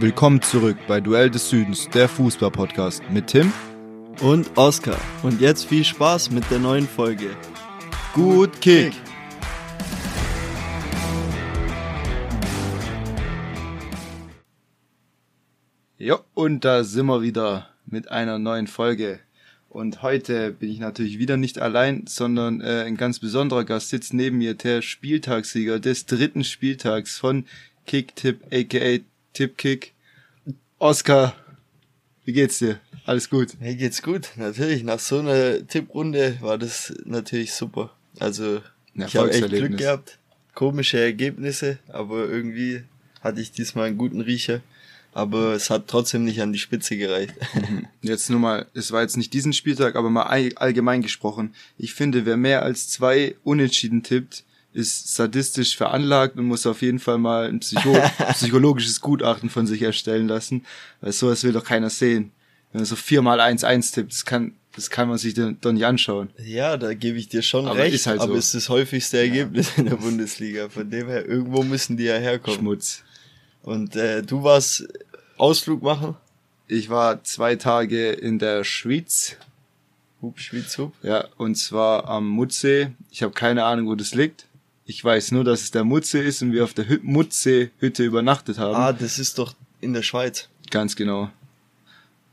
Willkommen zurück bei Duell des Südens, der Fußball-Podcast mit Tim und Oskar. Und jetzt viel Spaß mit der neuen Folge. Gut Kick! Ja, und da sind wir wieder mit einer neuen Folge. Und heute bin ich natürlich wieder nicht allein, sondern äh, ein ganz besonderer Gast sitzt neben mir, der Spieltagssieger des dritten Spieltags von Kick-Tipp, aka Tipp-Kick. Oskar, wie geht's dir? Alles gut? Mir geht's gut, natürlich. Nach so einer Tipprunde war das natürlich super. Also, ich habe echt Glück gehabt. Komische Ergebnisse, aber irgendwie hatte ich diesmal einen guten Riecher aber es hat trotzdem nicht an die Spitze gereicht. Jetzt nur mal, es war jetzt nicht diesen Spieltag, aber mal allgemein gesprochen. Ich finde, wer mehr als zwei Unentschieden tippt, ist sadistisch veranlagt und muss auf jeden Fall mal ein Psycho psychologisches Gutachten von sich erstellen lassen, weil sowas will doch keiner sehen. Wenn man so viermal eins eins tippt, das kann, das kann man sich doch nicht anschauen. Ja, da gebe ich dir schon aber recht, ist halt aber so. es ist das häufigste Ergebnis ja. in der Bundesliga. Von dem her, irgendwo müssen die ja herkommen. Schmutz. Und äh, du warst Ausflug machen? Ich war zwei Tage in der Schweiz. Hup, Schweiz, hup. Ja, und zwar am Mutsee. Ich habe keine Ahnung, wo das liegt. Ich weiß nur, dass es der Mutsee ist und wir auf der Mutsee-Hütte übernachtet haben. Ah, das ist doch in der Schweiz. Ganz genau.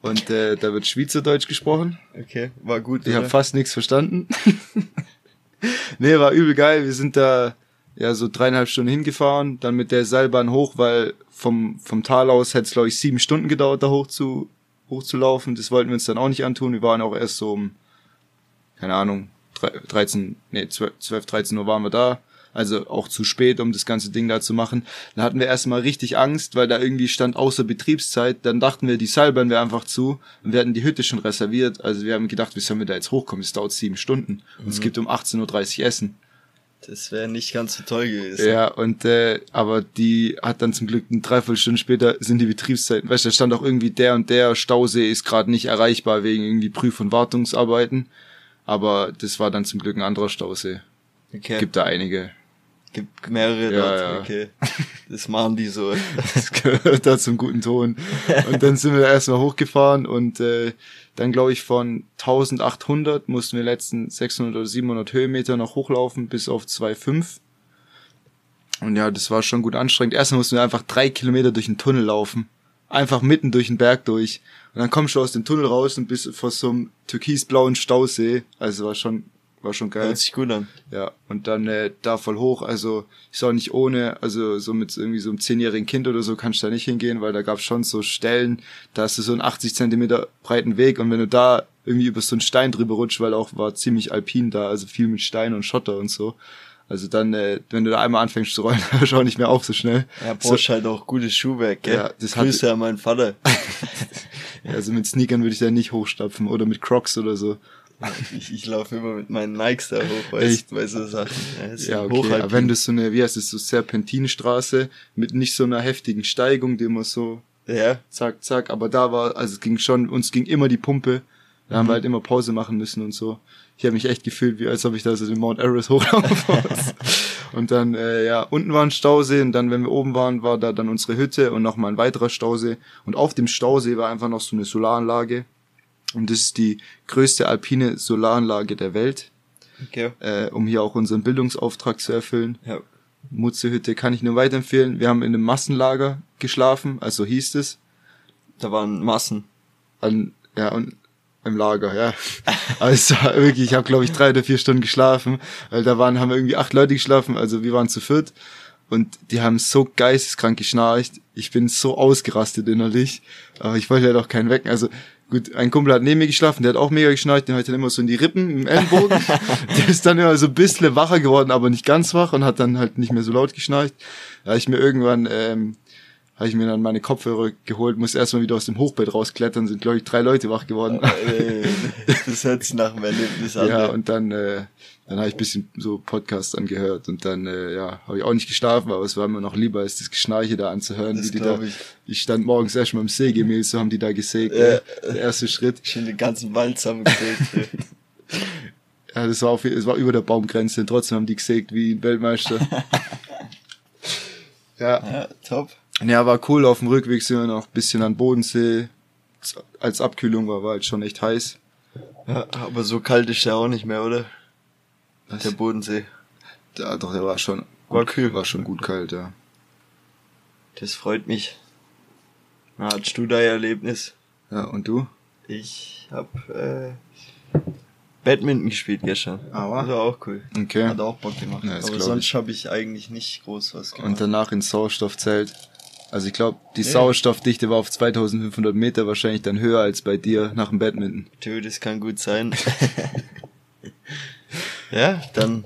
Und äh, da wird Schweizerdeutsch gesprochen. Okay, war gut. Ich habe fast nichts verstanden. nee, war übel geil. Wir sind da ja so dreieinhalb Stunden hingefahren, dann mit der Seilbahn hoch, weil vom, vom Tal aus hätte es, glaube ich, sieben Stunden gedauert, da hoch zu, hochzulaufen. Das wollten wir uns dann auch nicht antun. Wir waren auch erst so um, keine Ahnung, 13, nee, 12, 13 Uhr waren wir da. Also auch zu spät, um das ganze Ding da zu machen. Dann hatten wir erstmal richtig Angst, weil da irgendwie stand außer Betriebszeit. Dann dachten wir, die Seilbahn wäre einfach zu und wir hatten die Hütte schon reserviert. Also wir haben gedacht, wie sollen wir da jetzt hochkommen? Es dauert sieben Stunden und mhm. es gibt um 18.30 Uhr Essen. Das wäre nicht ganz so toll gewesen. Ja, und äh, aber die hat dann zum Glück eine Dreiviertelstunde später sind die Betriebszeiten. Weißt du, da stand auch irgendwie der und der Stausee ist gerade nicht erreichbar wegen irgendwie Prüf- und Wartungsarbeiten. Aber das war dann zum Glück ein anderer Stausee. Okay. Gibt da einige. Gibt mehrere ja, dort, ja. okay. Das machen die so. das gehört da zum guten Ton. Und dann sind wir erstmal hochgefahren und äh, dann glaube ich von 1800 mussten wir letzten 600 oder 700 Höhenmeter noch hochlaufen bis auf 2,5. Und ja, das war schon gut anstrengend. Erstmal mussten wir einfach drei Kilometer durch den Tunnel laufen. Einfach mitten durch den Berg durch. Und dann kommst du aus dem Tunnel raus und bist vor so einem türkisblauen Stausee. Also war schon war schon geil. Hört sich gut an. Ja, und dann äh, da voll hoch. Also ich auch nicht ohne, also so mit irgendwie so einem zehnjährigen Kind oder so kannst du da nicht hingehen, weil da gab es schon so Stellen, da hast du so einen 80 Zentimeter breiten Weg und wenn du da irgendwie über so einen Stein drüber rutscht, weil auch war ziemlich alpin da, also viel mit Stein und Schotter und so. Also dann, äh, wenn du da einmal anfängst zu rollen, hörst du auch nicht mehr auf so schnell. Ja, brauchst so, halt auch gutes Schuhwerk, gell? Ja, das Grüße hat, an meinen Vater. also mit Sneakern würde ich da nicht hochstapfen oder mit Crocs oder so. Ich, ich laufe immer mit meinen Nikes da hoch, weißt du, bei so Sachen. Ja, ja okay. Aber wenn du so eine, wie heißt es, so Serpentinstraße mit nicht so einer heftigen Steigung, die immer so ja. zack, zack, aber da war, also es ging schon, uns ging immer die Pumpe. Da mhm. haben wir halt immer Pause machen müssen und so. Ich habe mich echt gefühlt, wie als ob ich da so den Mount Everest hochlaufen und dann, äh, ja, unten war ein Stausee und dann, wenn wir oben waren, war da dann unsere Hütte und nochmal ein weiterer Stausee. Und auf dem Stausee war einfach noch so eine Solaranlage. Und das ist die größte alpine Solaranlage der Welt. Okay. Äh, um hier auch unseren Bildungsauftrag zu erfüllen. Ja. Mutzehütte kann ich nur weiterempfehlen. Wir haben in einem Massenlager geschlafen, also hieß es. Da waren Massen. An, ja, und im Lager, ja. Also wirklich, ich habe glaube ich drei oder vier Stunden geschlafen, weil da waren, haben irgendwie acht Leute geschlafen, also wir waren zu viert und die haben so geisteskrank geschnarcht. Ich bin so ausgerastet innerlich, aber ich wollte ja doch keinen wecken. Also Gut, ein Kumpel hat neben mir geschlafen, der hat auch mega geschnarcht, der hat dann immer so in die Rippen im Ellenbogen. der ist dann immer so ein bisschen wacher geworden, aber nicht ganz wach und hat dann halt nicht mehr so laut geschnarcht. Da habe ich mir irgendwann, ähm, habe ich mir dann meine Kopfhörer geholt, muss erstmal wieder aus dem Hochbett rausklettern, sind glaube ich drei Leute wach geworden. das hört sich nach einem Erlebnis an. Ja, und dann äh, dann habe ich bisschen so Podcasts angehört und dann äh, ja habe ich auch nicht geschlafen, aber es war mir noch lieber, als das Geschnarche da anzuhören, das wie die da. Ich. ich stand morgens erst mal im Sägemehl, so haben die da gesägt. Ja. Der erste Schritt. Schön den ganzen Wald zusammengesägt. ja, das war auf, es war über der Baumgrenze und trotzdem haben die gesägt wie ein Weltmeister. ja. ja, top. Ja, war cool. Auf dem Rückweg sind wir noch ein bisschen an Bodensee. Als Abkühlung war, war halt schon echt heiß. Ja, aber so kalt ist der auch nicht mehr, oder? Was? Der Bodensee. Ja, doch, der war schon, war kühl. War schon gut kalt, ja. Das freut mich. Na, hattest du da Erlebnis? Ja, und du? Ich hab äh, Badminton gespielt gestern. Aber? Das war auch cool. Okay. Hat auch Bock gemacht. Ja, Aber sonst habe ich eigentlich nicht groß was gemacht. Und danach ins Sauerstoffzelt. Also ich glaube, die ja. Sauerstoffdichte war auf 2500 Meter wahrscheinlich dann höher als bei dir nach dem Badminton. Du, das kann gut sein. ja, dann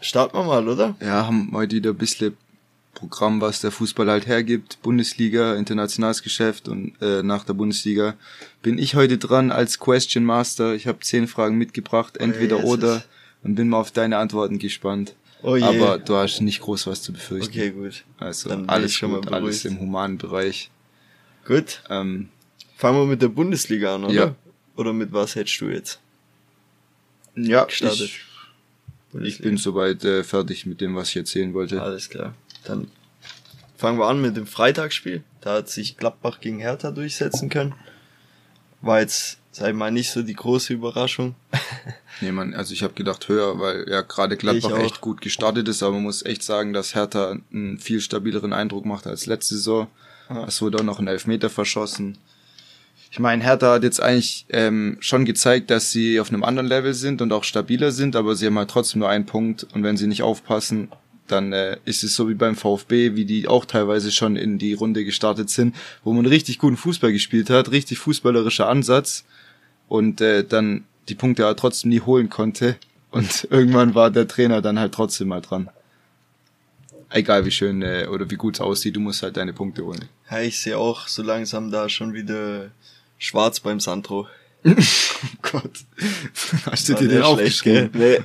starten wir mal, oder? Ja, haben heute wieder ein bisschen Programm, was der Fußball halt hergibt. Bundesliga, internationales Geschäft und äh, nach der Bundesliga bin ich heute dran als Question Master. Ich habe zehn Fragen mitgebracht, entweder oh, oder und bin mal auf deine Antworten gespannt. Oh je. Aber du hast nicht groß was zu befürchten. Okay, gut. Also Dann alles schon gut, alles im humanen Bereich. Gut. Ähm, Fangen wir mit der Bundesliga an, oder? Ja. Oder mit was hättest du jetzt? Ja, gestartet? Ich, ich bin soweit äh, fertig mit dem, was ich erzählen wollte. Alles klar. Dann fangen wir an mit dem Freitagsspiel. Da hat sich Gladbach gegen Hertha durchsetzen können. War jetzt, sag ich mal, nicht so die große Überraschung. Nee, man, also ich habe gedacht höher, weil ja gerade Gladbach echt gut gestartet ist, aber man muss echt sagen, dass Hertha einen viel stabileren Eindruck macht als letzte Saison. Ja. Es wurde auch noch ein Elfmeter verschossen. Ich meine, Hertha hat jetzt eigentlich ähm, schon gezeigt, dass sie auf einem anderen Level sind und auch stabiler sind, aber sie haben halt trotzdem nur einen Punkt und wenn sie nicht aufpassen, dann äh, ist es so wie beim VfB, wie die auch teilweise schon in die Runde gestartet sind, wo man richtig guten Fußball gespielt hat, richtig fußballerischer Ansatz und äh, dann die Punkte aber trotzdem nie holen konnte. Und irgendwann war der Trainer dann halt trotzdem mal dran. Egal wie schön äh, oder wie gut es aussieht, du musst halt deine Punkte holen. Ja, ich sehe auch so langsam da schon wieder schwarz beim Sandro. Oh Gott. Hast du dir den aufgeschrieben? Nee.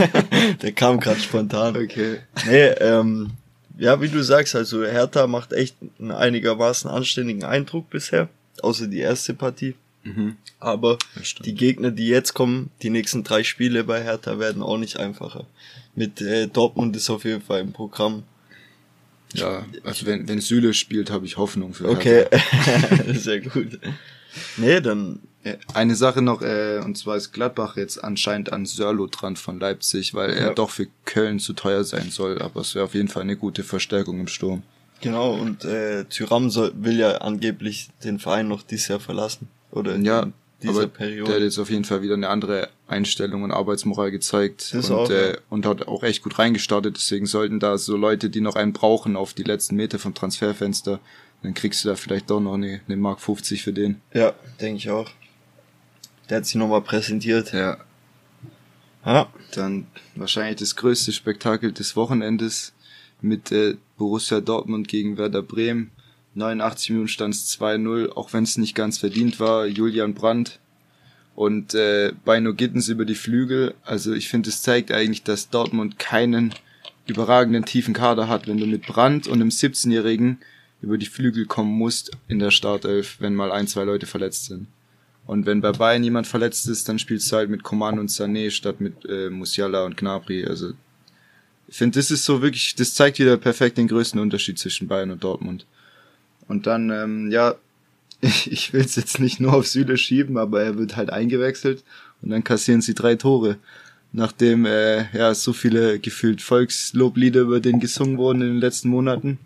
der kam gerade spontan. Okay. Nee, ähm, ja, wie du sagst, also Hertha macht echt einen einigermaßen anständigen Eindruck bisher. Außer die erste Partie. Mhm. Aber die Gegner, die jetzt kommen, die nächsten drei Spiele bei Hertha werden auch nicht einfacher. Mit äh, Dortmund ist auf jeden Fall im Programm. Ja, also wenn, wenn Süle spielt, habe ich Hoffnung für Okay, sehr gut. Nee, dann. Eine Sache noch, äh, und zwar ist Gladbach jetzt anscheinend an Sörlo dran von Leipzig, weil er doch für Köln zu teuer sein soll, aber es wäre auf jeden Fall eine gute Verstärkung im Sturm. Genau, und äh, Tyram soll, will ja angeblich den Verein noch dieses Jahr verlassen. Oder ja, aber Periode. der hat jetzt auf jeden Fall wieder eine andere Einstellung und Arbeitsmoral gezeigt und, auch, äh, und hat auch echt gut reingestartet. Deswegen sollten da so Leute, die noch einen brauchen auf die letzten Meter vom Transferfenster, dann kriegst du da vielleicht doch noch eine, eine Mark 50 für den. Ja, denke ich auch. Der hat sich nochmal präsentiert. Ja. Ja. Dann wahrscheinlich das größte Spektakel des Wochenendes mit äh, Borussia Dortmund gegen Werder Bremen. 89 Minuten stand es 2-0, auch wenn es nicht ganz verdient war. Julian Brandt und äh, Beino Gittens über die Flügel. Also ich finde, es zeigt eigentlich, dass Dortmund keinen überragenden tiefen Kader hat, wenn du mit Brandt und einem 17-Jährigen über die Flügel kommen musst in der Startelf, wenn mal ein, zwei Leute verletzt sind. Und wenn bei Bayern jemand verletzt ist, dann spielst du halt mit Coman und Sané statt mit äh, Musiala und Gnabry. Also ich finde, das ist so wirklich, das zeigt wieder perfekt den größten Unterschied zwischen Bayern und Dortmund. Und dann, ähm, ja, ich, will es jetzt nicht nur auf Süle schieben, aber er wird halt eingewechselt und dann kassieren sie drei Tore. Nachdem äh, ja so viele gefühlt Volksloblieder über den gesungen wurden in den letzten Monaten.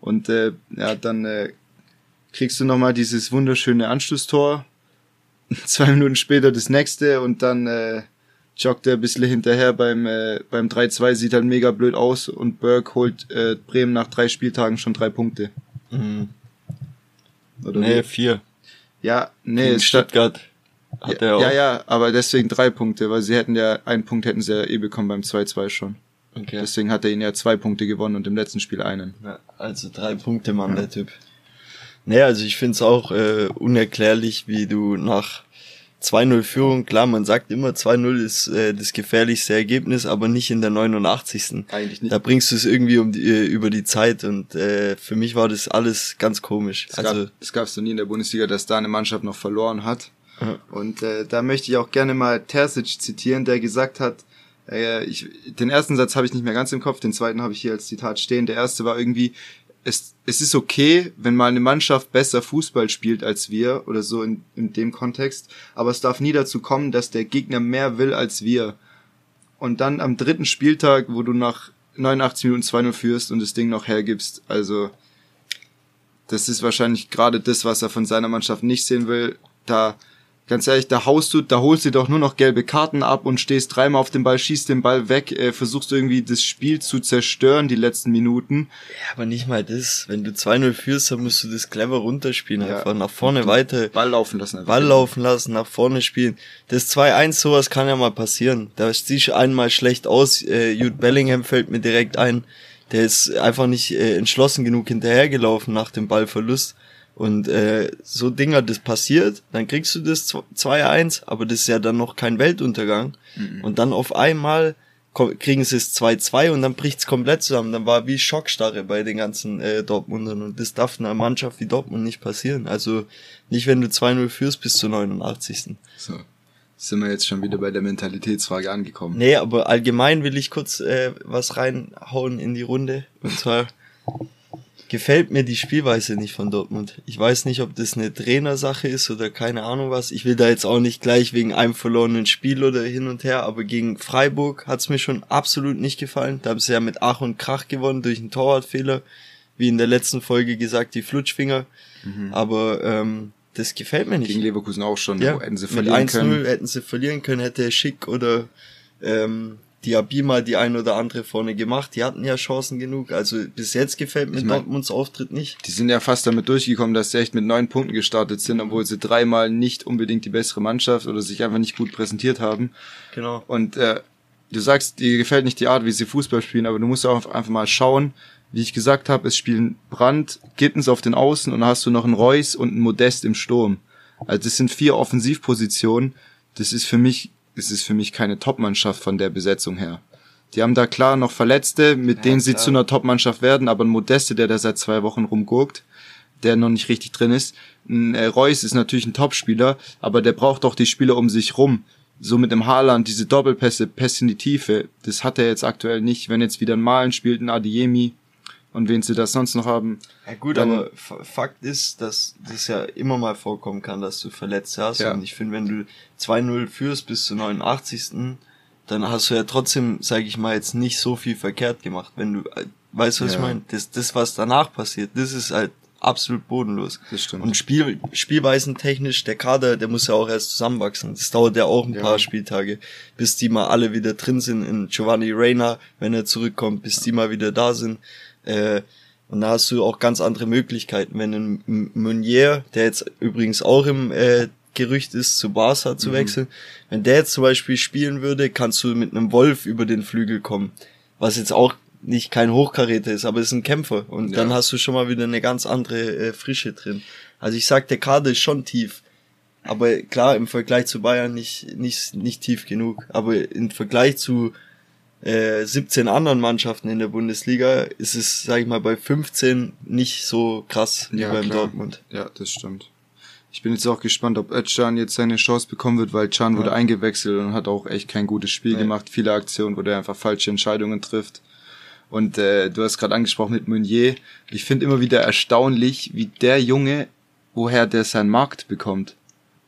Und äh, ja, dann äh, kriegst du nochmal dieses wunderschöne Anschlusstor. Zwei Minuten später das nächste und dann äh, joggt er ein bisschen hinterher beim, äh, beim 3-2, sieht halt mega blöd aus und Burke holt äh, Bremen nach drei Spieltagen schon drei Punkte. Mhm. Oder nee, wie? vier. Ja, nee, In Stuttgart hat ja, er auch. Ja, ja, aber deswegen drei Punkte, weil sie hätten ja, einen Punkt hätten sie ja eh bekommen beim 2-2 schon. Okay. Deswegen hat er ihn ja zwei Punkte gewonnen und im letzten Spiel einen. Ja, also drei Punkte, Mann, ja. der Typ. Nee, also ich find's auch äh, unerklärlich, wie du nach 2-0 Führung, klar, man sagt immer 2-0 ist äh, das gefährlichste Ergebnis, aber nicht in der 89. Eigentlich nicht. Da bringst du es irgendwie um die, äh, über die Zeit und äh, für mich war das alles ganz komisch. Es also es gab es noch nie in der Bundesliga, dass da eine Mannschaft noch verloren hat. Ja. Und äh, da möchte ich auch gerne mal Terzic zitieren, der gesagt hat, äh, ich, den ersten Satz habe ich nicht mehr ganz im Kopf, den zweiten habe ich hier als Zitat stehen. Der erste war irgendwie, es, es ist okay, wenn mal eine Mannschaft besser Fußball spielt als wir oder so in, in dem Kontext, aber es darf nie dazu kommen, dass der Gegner mehr will als wir. Und dann am dritten Spieltag, wo du nach 89 Minuten 2-0 führst und das Ding noch hergibst, also das ist wahrscheinlich gerade das, was er von seiner Mannschaft nicht sehen will. Da Ganz ehrlich, da haust du, da holst du doch nur noch gelbe Karten ab und stehst dreimal auf dem Ball, schießt den Ball weg, äh, versuchst irgendwie das Spiel zu zerstören, die letzten Minuten. Ja, aber nicht mal das. Wenn du 2-0 führst, dann musst du das clever runterspielen, ja. einfach nach vorne weiter. Ball laufen lassen. Einfach. Ball laufen lassen, nach vorne spielen. Das 2-1, sowas kann ja mal passieren. Da siehst du einmal schlecht aus, äh, Jude Bellingham fällt mir direkt ein. Der ist einfach nicht äh, entschlossen genug hinterhergelaufen nach dem Ballverlust und äh, so Dinger, das passiert, dann kriegst du das 2-1, aber das ist ja dann noch kein Weltuntergang. Mhm. Und dann auf einmal kriegen sie es 2-2 und dann bricht's komplett zusammen. Dann war wie Schockstarre bei den ganzen äh, Dortmundern und das darf einer Mannschaft wie Dortmund nicht passieren. Also nicht, wenn du 2-0 führst bis zur 89. So. Sind wir jetzt schon wieder bei der Mentalitätsfrage angekommen? Nee, aber allgemein will ich kurz äh, was reinhauen in die Runde. Und zwar gefällt mir die Spielweise nicht von Dortmund. Ich weiß nicht, ob das eine Trainersache ist oder keine Ahnung was. Ich will da jetzt auch nicht gleich wegen einem verlorenen Spiel oder hin und her, aber gegen Freiburg hat's mir schon absolut nicht gefallen. Da haben sie ja mit Ach und Krach gewonnen durch einen Torwartfehler. Wie in der letzten Folge gesagt, die Flutschfinger. Mhm. Aber ähm, das gefällt mir nicht. Gegen Leverkusen auch schon. Ja, hätten sie verlieren mit 1 -0 können. hätten sie verlieren können, hätte Schick oder ähm, die Abima die ein oder andere vorne gemacht. Die hatten ja Chancen genug. Also bis jetzt gefällt mir ich mein, Dortmunds Auftritt nicht. Die sind ja fast damit durchgekommen, dass sie echt mit neun Punkten gestartet sind, obwohl sie dreimal nicht unbedingt die bessere Mannschaft oder sich einfach nicht gut präsentiert haben. Genau. Und äh, du sagst, dir gefällt nicht die Art, wie sie Fußball spielen, aber du musst auch einfach mal schauen, wie ich gesagt habe, es spielen Brand, Gittens auf den Außen und dann hast du noch einen Reus und einen Modest im Sturm. Also das sind vier Offensivpositionen. Das ist für mich ist es für mich keine Topmannschaft von der Besetzung her. Die haben da klar noch Verletzte, mit ja, denen sie klar. zu einer Topmannschaft werden, aber ein Modeste, der da seit zwei Wochen rumgurkt, der noch nicht richtig drin ist. Ein äh, Reus ist natürlich ein Topspieler, aber der braucht auch die Spieler um sich rum. So mit dem Haaland, diese Doppelpässe, Pässe in die Tiefe, das hat er jetzt aktuell nicht. Wenn jetzt wieder ein Malen spielt, ein Adiemi, und wen sie das sonst noch haben. Ja gut, aber Fakt ist, dass das ja immer mal vorkommen kann, dass du verletzt hast. Ja. Und ich finde, wenn du 2-0 führst bis zur 89. dann hast du ja trotzdem, sage ich mal, jetzt nicht so viel verkehrt gemacht. Wenn du, äh, weißt du, was ja. ich meine? Das, das, was danach passiert, das ist halt absolut bodenlos. Das stimmt. Und Spiel, Spielweisen technisch, der Kader, der muss ja auch erst zusammenwachsen. Das dauert ja auch ein ja. paar Spieltage, bis die mal alle wieder drin sind in Giovanni Reina, wenn er zurückkommt, bis die mal wieder da sind. Äh, und da hast du auch ganz andere Möglichkeiten. Wenn ein Meunier, der jetzt übrigens auch im äh, Gerücht ist, zu Barca zu mhm. wechseln, wenn der jetzt zum Beispiel spielen würde, kannst du mit einem Wolf über den Flügel kommen. Was jetzt auch nicht kein Hochkaräter ist, aber ist ein Kämpfer. Und ja. dann hast du schon mal wieder eine ganz andere äh, Frische drin. Also ich sag, der Kader ist schon tief. Aber klar, im Vergleich zu Bayern nicht, nicht, nicht tief genug. Aber im Vergleich zu äh, 17 anderen Mannschaften in der Bundesliga ist es, sag ich mal, bei 15 nicht so krass wie ja, beim klar. Dortmund. Ja, das stimmt. Ich bin jetzt auch gespannt, ob Özcan jetzt seine Chance bekommen wird, weil Can ja. wurde eingewechselt und hat auch echt kein gutes Spiel ja. gemacht. Viele Aktionen, wo der einfach falsche Entscheidungen trifft. Und äh, du hast gerade angesprochen mit Meunier. Ich finde immer wieder erstaunlich, wie der Junge, woher der seinen Markt bekommt.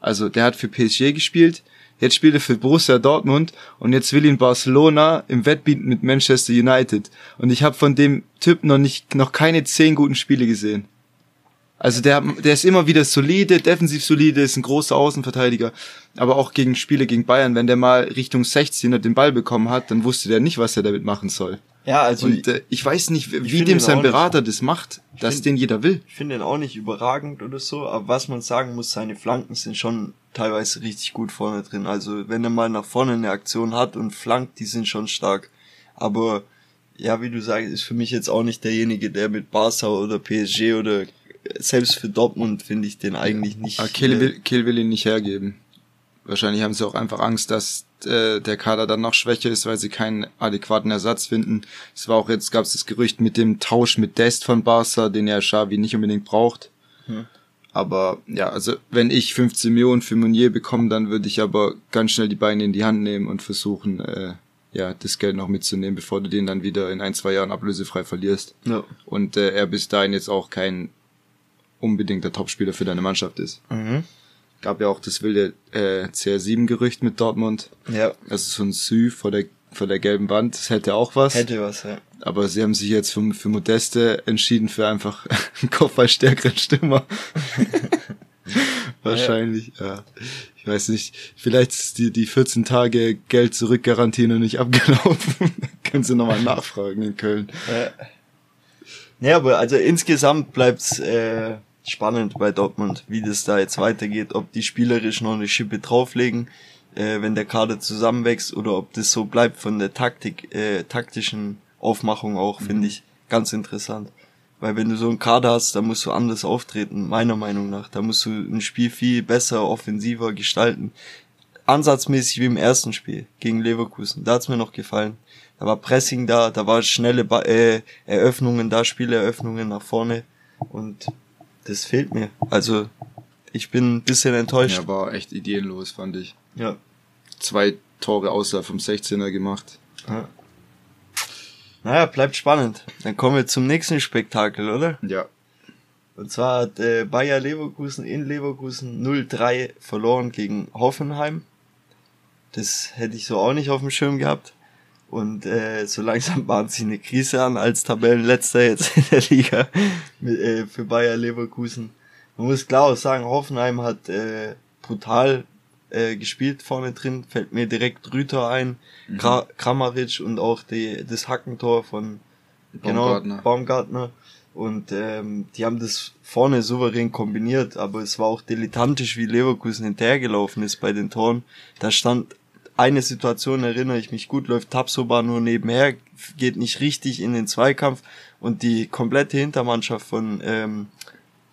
Also der hat für PSG gespielt, jetzt spielt er für Borussia Dortmund und jetzt will ihn Barcelona im Wettbieten mit Manchester United. Und ich habe von dem Typ noch nicht, noch keine zehn guten Spiele gesehen. Also der, der ist immer wieder solide, defensiv solide, ist ein großer Außenverteidiger. Aber auch gegen Spiele gegen Bayern, wenn der mal Richtung 16er den Ball bekommen hat, dann wusste der nicht, was er damit machen soll. Ja, also. Und äh, ich weiß nicht, wie dem sein Berater nicht, das macht, dass find, den jeder will. Ich finde ihn auch nicht überragend oder so, aber was man sagen muss, seine Flanken sind schon teilweise richtig gut vorne drin. Also wenn er mal nach vorne eine Aktion hat und flankt, die sind schon stark. Aber ja, wie du sagst, ist für mich jetzt auch nicht derjenige, der mit Barca oder PSG oder selbst für Dortmund finde ich den eigentlich nicht. Aber Kiel will, Kiel will ihn nicht hergeben. Wahrscheinlich haben sie auch einfach Angst, dass äh, der Kader dann noch schwächer ist, weil sie keinen adäquaten Ersatz finden. Es war auch jetzt, gab es das Gerücht mit dem Tausch mit Dest von Barca, den ja Xavi nicht unbedingt braucht. Hm. Aber ja, also wenn ich 15 Millionen für Meunier bekomme, dann würde ich aber ganz schnell die Beine in die Hand nehmen und versuchen, äh, ja, das Geld noch mitzunehmen, bevor du den dann wieder in ein, zwei Jahren ablösefrei verlierst. Ja. Und äh, er bis dahin jetzt auch kein unbedingter Topspieler für deine Mannschaft ist. Mhm. Gab ja auch das wilde äh, CR7-Gerücht mit Dortmund. Ja. Also so ein Sü vor der, vor der gelben Wand, das hätte auch was. Hätte was, ja. Aber sie haben sich jetzt für, für Modeste entschieden für einfach einen kopfballstärkeren Stürmer. Wahrscheinlich, ja. ja. Ich weiß nicht, vielleicht ist die, die 14 Tage Geld zurückgarantie noch nicht abgelaufen. Können Sie nochmal nachfragen in Köln. Ja. ja, aber also insgesamt bleibt's äh, spannend bei Dortmund, wie das da jetzt weitergeht, ob die spielerisch noch eine Schippe drauflegen, äh, wenn der Kader zusammenwächst, oder ob das so bleibt von der Taktik, äh, taktischen Aufmachung auch, mhm. finde ich ganz interessant. Weil wenn du so einen Kader hast, da musst du anders auftreten, meiner Meinung nach. Da musst du ein Spiel viel besser, offensiver gestalten. Ansatzmäßig wie im ersten Spiel gegen Leverkusen. Da hat's mir noch gefallen. Da war Pressing da, da war schnelle ba äh, Eröffnungen da, Spieleröffnungen nach vorne. Und das fehlt mir. Also ich bin ein bisschen enttäuscht. Ja, war echt ideenlos, fand ich. Ja. Zwei Tore außer vom 16er gemacht. Ja. Naja, bleibt spannend. Dann kommen wir zum nächsten Spektakel, oder? Ja. Und zwar hat äh, Bayer Leverkusen in Leverkusen 0-3 verloren gegen Hoffenheim. Das hätte ich so auch nicht auf dem Schirm gehabt. Und äh, so langsam bahnt sich eine Krise an als Tabellenletzter jetzt in der Liga mit, äh, für Bayer Leverkusen. Man muss klar auch sagen, Hoffenheim hat äh, brutal äh, gespielt vorne drin, fällt mir direkt Rüter ein, mhm. Kramaric und auch die, das Hackentor von Baumgartner. genau, Baumgartner. Und ähm, die haben das vorne souverän kombiniert, aber es war auch dilettantisch, wie Leverkusen hinterhergelaufen ist bei den Toren. Da stand eine Situation, erinnere ich mich gut, läuft Tapsoba nur nebenher, geht nicht richtig in den Zweikampf und die komplette Hintermannschaft von ähm,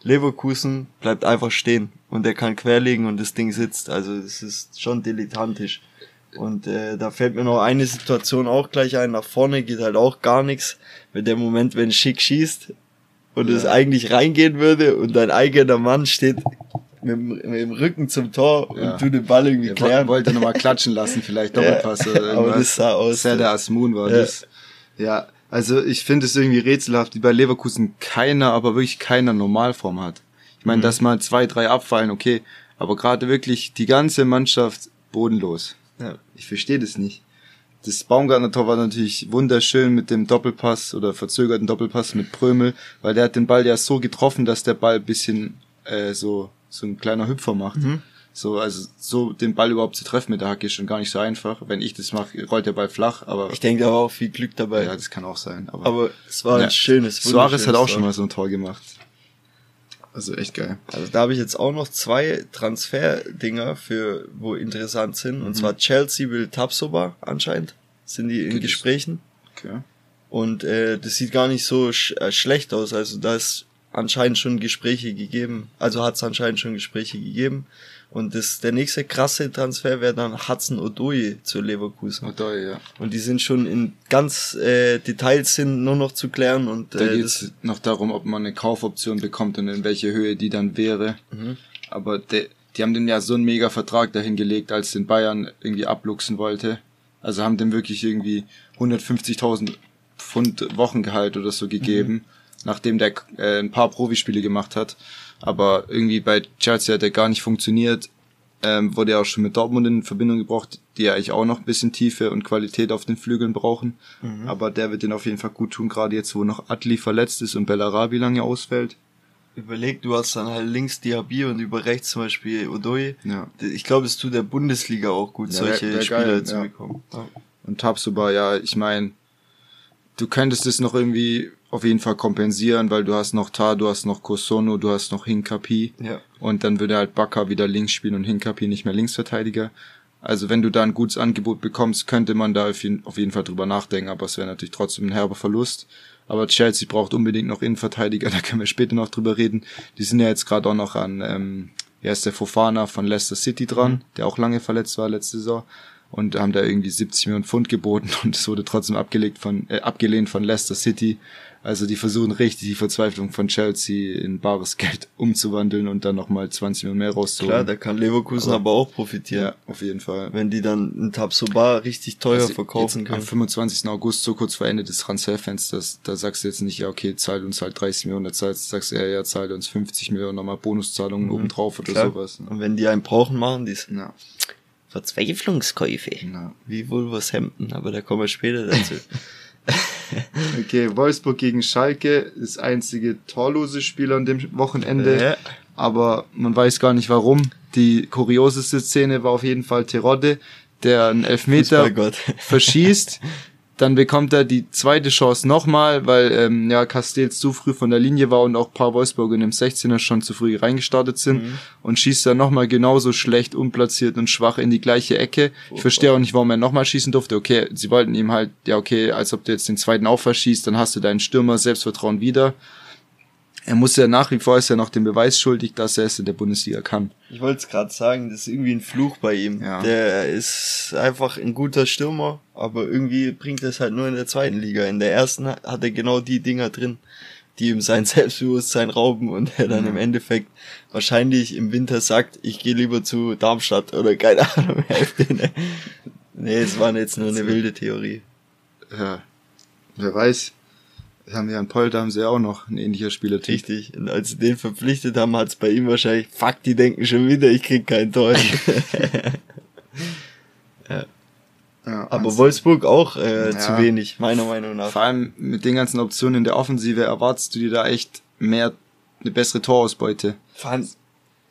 Leverkusen bleibt einfach stehen und er kann querlegen und das Ding sitzt. Also es ist schon dilettantisch. Und äh, da fällt mir noch eine Situation auch gleich ein. Nach vorne geht halt auch gar nichts. Wenn der Moment, wenn Schick schießt und ja. es eigentlich reingehen würde und dein eigener Mann steht mit, mit dem Rücken zum Tor ja. und du den Ball irgendwie klären. Wollte nochmal klatschen lassen, vielleicht Doppelpass ja, oder irgendwas. Aber das sah aus. Serdar Asmun war ja. das. Ja, also ich finde es irgendwie rätselhaft, wie bei Leverkusen keiner, aber wirklich keiner Normalform hat. Ich meine, mhm. dass mal zwei, drei abfallen, okay, aber gerade wirklich die ganze Mannschaft bodenlos. Ja. Ich verstehe das nicht. Das Baumgartner-Tor war natürlich wunderschön mit dem Doppelpass oder verzögerten Doppelpass mit Prömel, weil der hat den Ball ja so getroffen, dass der Ball bisschen äh, so so ein kleiner Hüpfer macht. Mhm. So, also so den Ball überhaupt zu treffen mit der Hacke ist schon gar nicht so einfach. Wenn ich das mache, rollt der Ball flach, aber. Ich denke aber auch viel Glück dabei. Ja, das kann auch sein. Aber, aber es war ja, ein schönes Suarez hat auch schon mal so ein Tor gemacht. Also echt geil. Also da habe ich jetzt auch noch zwei Transfer-Dinger für, wo interessant sind. Und mhm. zwar Chelsea will Tapsoba anscheinend. Sind die in Geht Gesprächen. Okay. Und äh, das sieht gar nicht so sch äh, schlecht aus. Also da ist anscheinend schon Gespräche gegeben. Also hat es anscheinend schon Gespräche gegeben. Und das, der nächste krasse Transfer wäre dann Hudson Odoi zu Leverkusen. Odoi, ja. Und die sind schon in ganz äh, Details sind nur noch zu klären und äh, da geht's noch darum, ob man eine Kaufoption bekommt und in welche Höhe die dann wäre. Mhm. Aber de, die haben den ja so einen mega Vertrag dahingelegt, als den Bayern irgendwie abluchsen wollte. Also haben dem wirklich irgendwie 150.000 Pfund Wochengehalt oder so gegeben, mhm. Nachdem der äh, ein paar Profispiele gemacht hat aber irgendwie bei Chelsea hat er gar nicht funktioniert. Ähm, wurde ja auch schon mit Dortmund in Verbindung gebracht, die ja eigentlich auch noch ein bisschen Tiefe und Qualität auf den Flügeln brauchen. Mhm. Aber der wird den auf jeden Fall gut tun, gerade jetzt, wo noch Atli verletzt ist und Bellarabi lange ausfällt. Überleg, du hast dann halt links Diaby und über rechts zum Beispiel Odoi. Ja. Ich glaube, es tut der Bundesliga auch gut, ja, solche wär, wär Spieler geil, zu ja. bekommen. Ja. Und Tabsuba, ja, ich meine, du könntest es noch irgendwie auf jeden Fall kompensieren, weil du hast noch Tar, du hast noch Kosono, du hast noch Hinkapi. Ja. Und dann würde halt Baka wieder links spielen und Hinkapi nicht mehr Linksverteidiger. Also wenn du da ein gutes Angebot bekommst, könnte man da auf jeden, auf jeden Fall drüber nachdenken, aber es wäre natürlich trotzdem ein herber Verlust. Aber Chelsea braucht unbedingt noch Innenverteidiger, da können wir später noch drüber reden. Die sind ja jetzt gerade auch noch an, ähm, ja ist der Fofana von Leicester City dran, mhm. der auch lange verletzt war letzte Saison und haben da irgendwie 70 Millionen Pfund geboten und es wurde trotzdem abgelegt von, äh, abgelehnt von Leicester City. Also die versuchen richtig die Verzweiflung von Chelsea in bares Geld umzuwandeln und dann nochmal 20 Millionen mehr rauszuholen. Klar, da kann Leverkusen aber, aber, auch profitieren. Ja, auf jeden Fall. Wenn die dann einen Tabsoba richtig teuer also verkaufen können. Am 25. August, so kurz vor Ende des Transferfensters, da sagst du jetzt nicht, ja okay, zahl uns halt 30 Millionen, da zahlst, sagst du, ja, ja, zahl uns 50 Millionen, nochmal Bonuszahlungen mhm. obendrauf oder Klar. sowas. Ne? Und wenn die einen brauchen, machen die's. Ja. Verzweiflungskäufe. Ja. Wie Wolverhampton, aber da kommen wir später dazu. okay, Wolfsburg gegen Schalke, das einzige torlose Spiel an dem Wochenende. Ja. Aber man weiß gar nicht warum. Die kurioseste Szene war auf jeden Fall Terodde, der einen Elfmeter verschießt dann bekommt er die zweite Chance nochmal, weil ähm, ja Castells zu früh von der Linie war und auch paar Wolfsburg in dem 16er schon zu früh reingestartet sind mhm. und schießt dann nochmal genauso schlecht, unplatziert und schwach in die gleiche Ecke. Oh, ich verstehe auch nicht, warum er nochmal schießen durfte. Okay, sie wollten ihm halt, ja okay, als ob du jetzt den zweiten auch verschießt, dann hast du deinen Stürmer Selbstvertrauen wieder er muss ja nach wie vor ist ja noch den Beweis schuldig, dass er es in der Bundesliga kann. Ich wollte es gerade sagen, das ist irgendwie ein Fluch bei ihm. Ja. Der ist einfach ein guter Stürmer, aber irgendwie bringt er es halt nur in der zweiten Liga. In der ersten hat er genau die Dinger drin, die ihm sein Selbstbewusstsein rauben und er dann mhm. im Endeffekt wahrscheinlich im Winter sagt, ich gehe lieber zu Darmstadt oder keine Ahnung. nee, es war jetzt nur eine wilde Theorie. Ja, wer weiß. Haben wir an Polter haben sie auch noch ein ähnlicher Spielertyp. Richtig. Und als sie den verpflichtet haben, hat's bei ihm wahrscheinlich, fuck, die denken schon wieder, ich krieg kein Tor. ja. Ja, aber Wolfsburg auch äh, ja, zu wenig, meiner Meinung nach. Vor allem mit den ganzen Optionen in der Offensive erwartest du dir da echt mehr, eine bessere Torausbeute. Vor allem,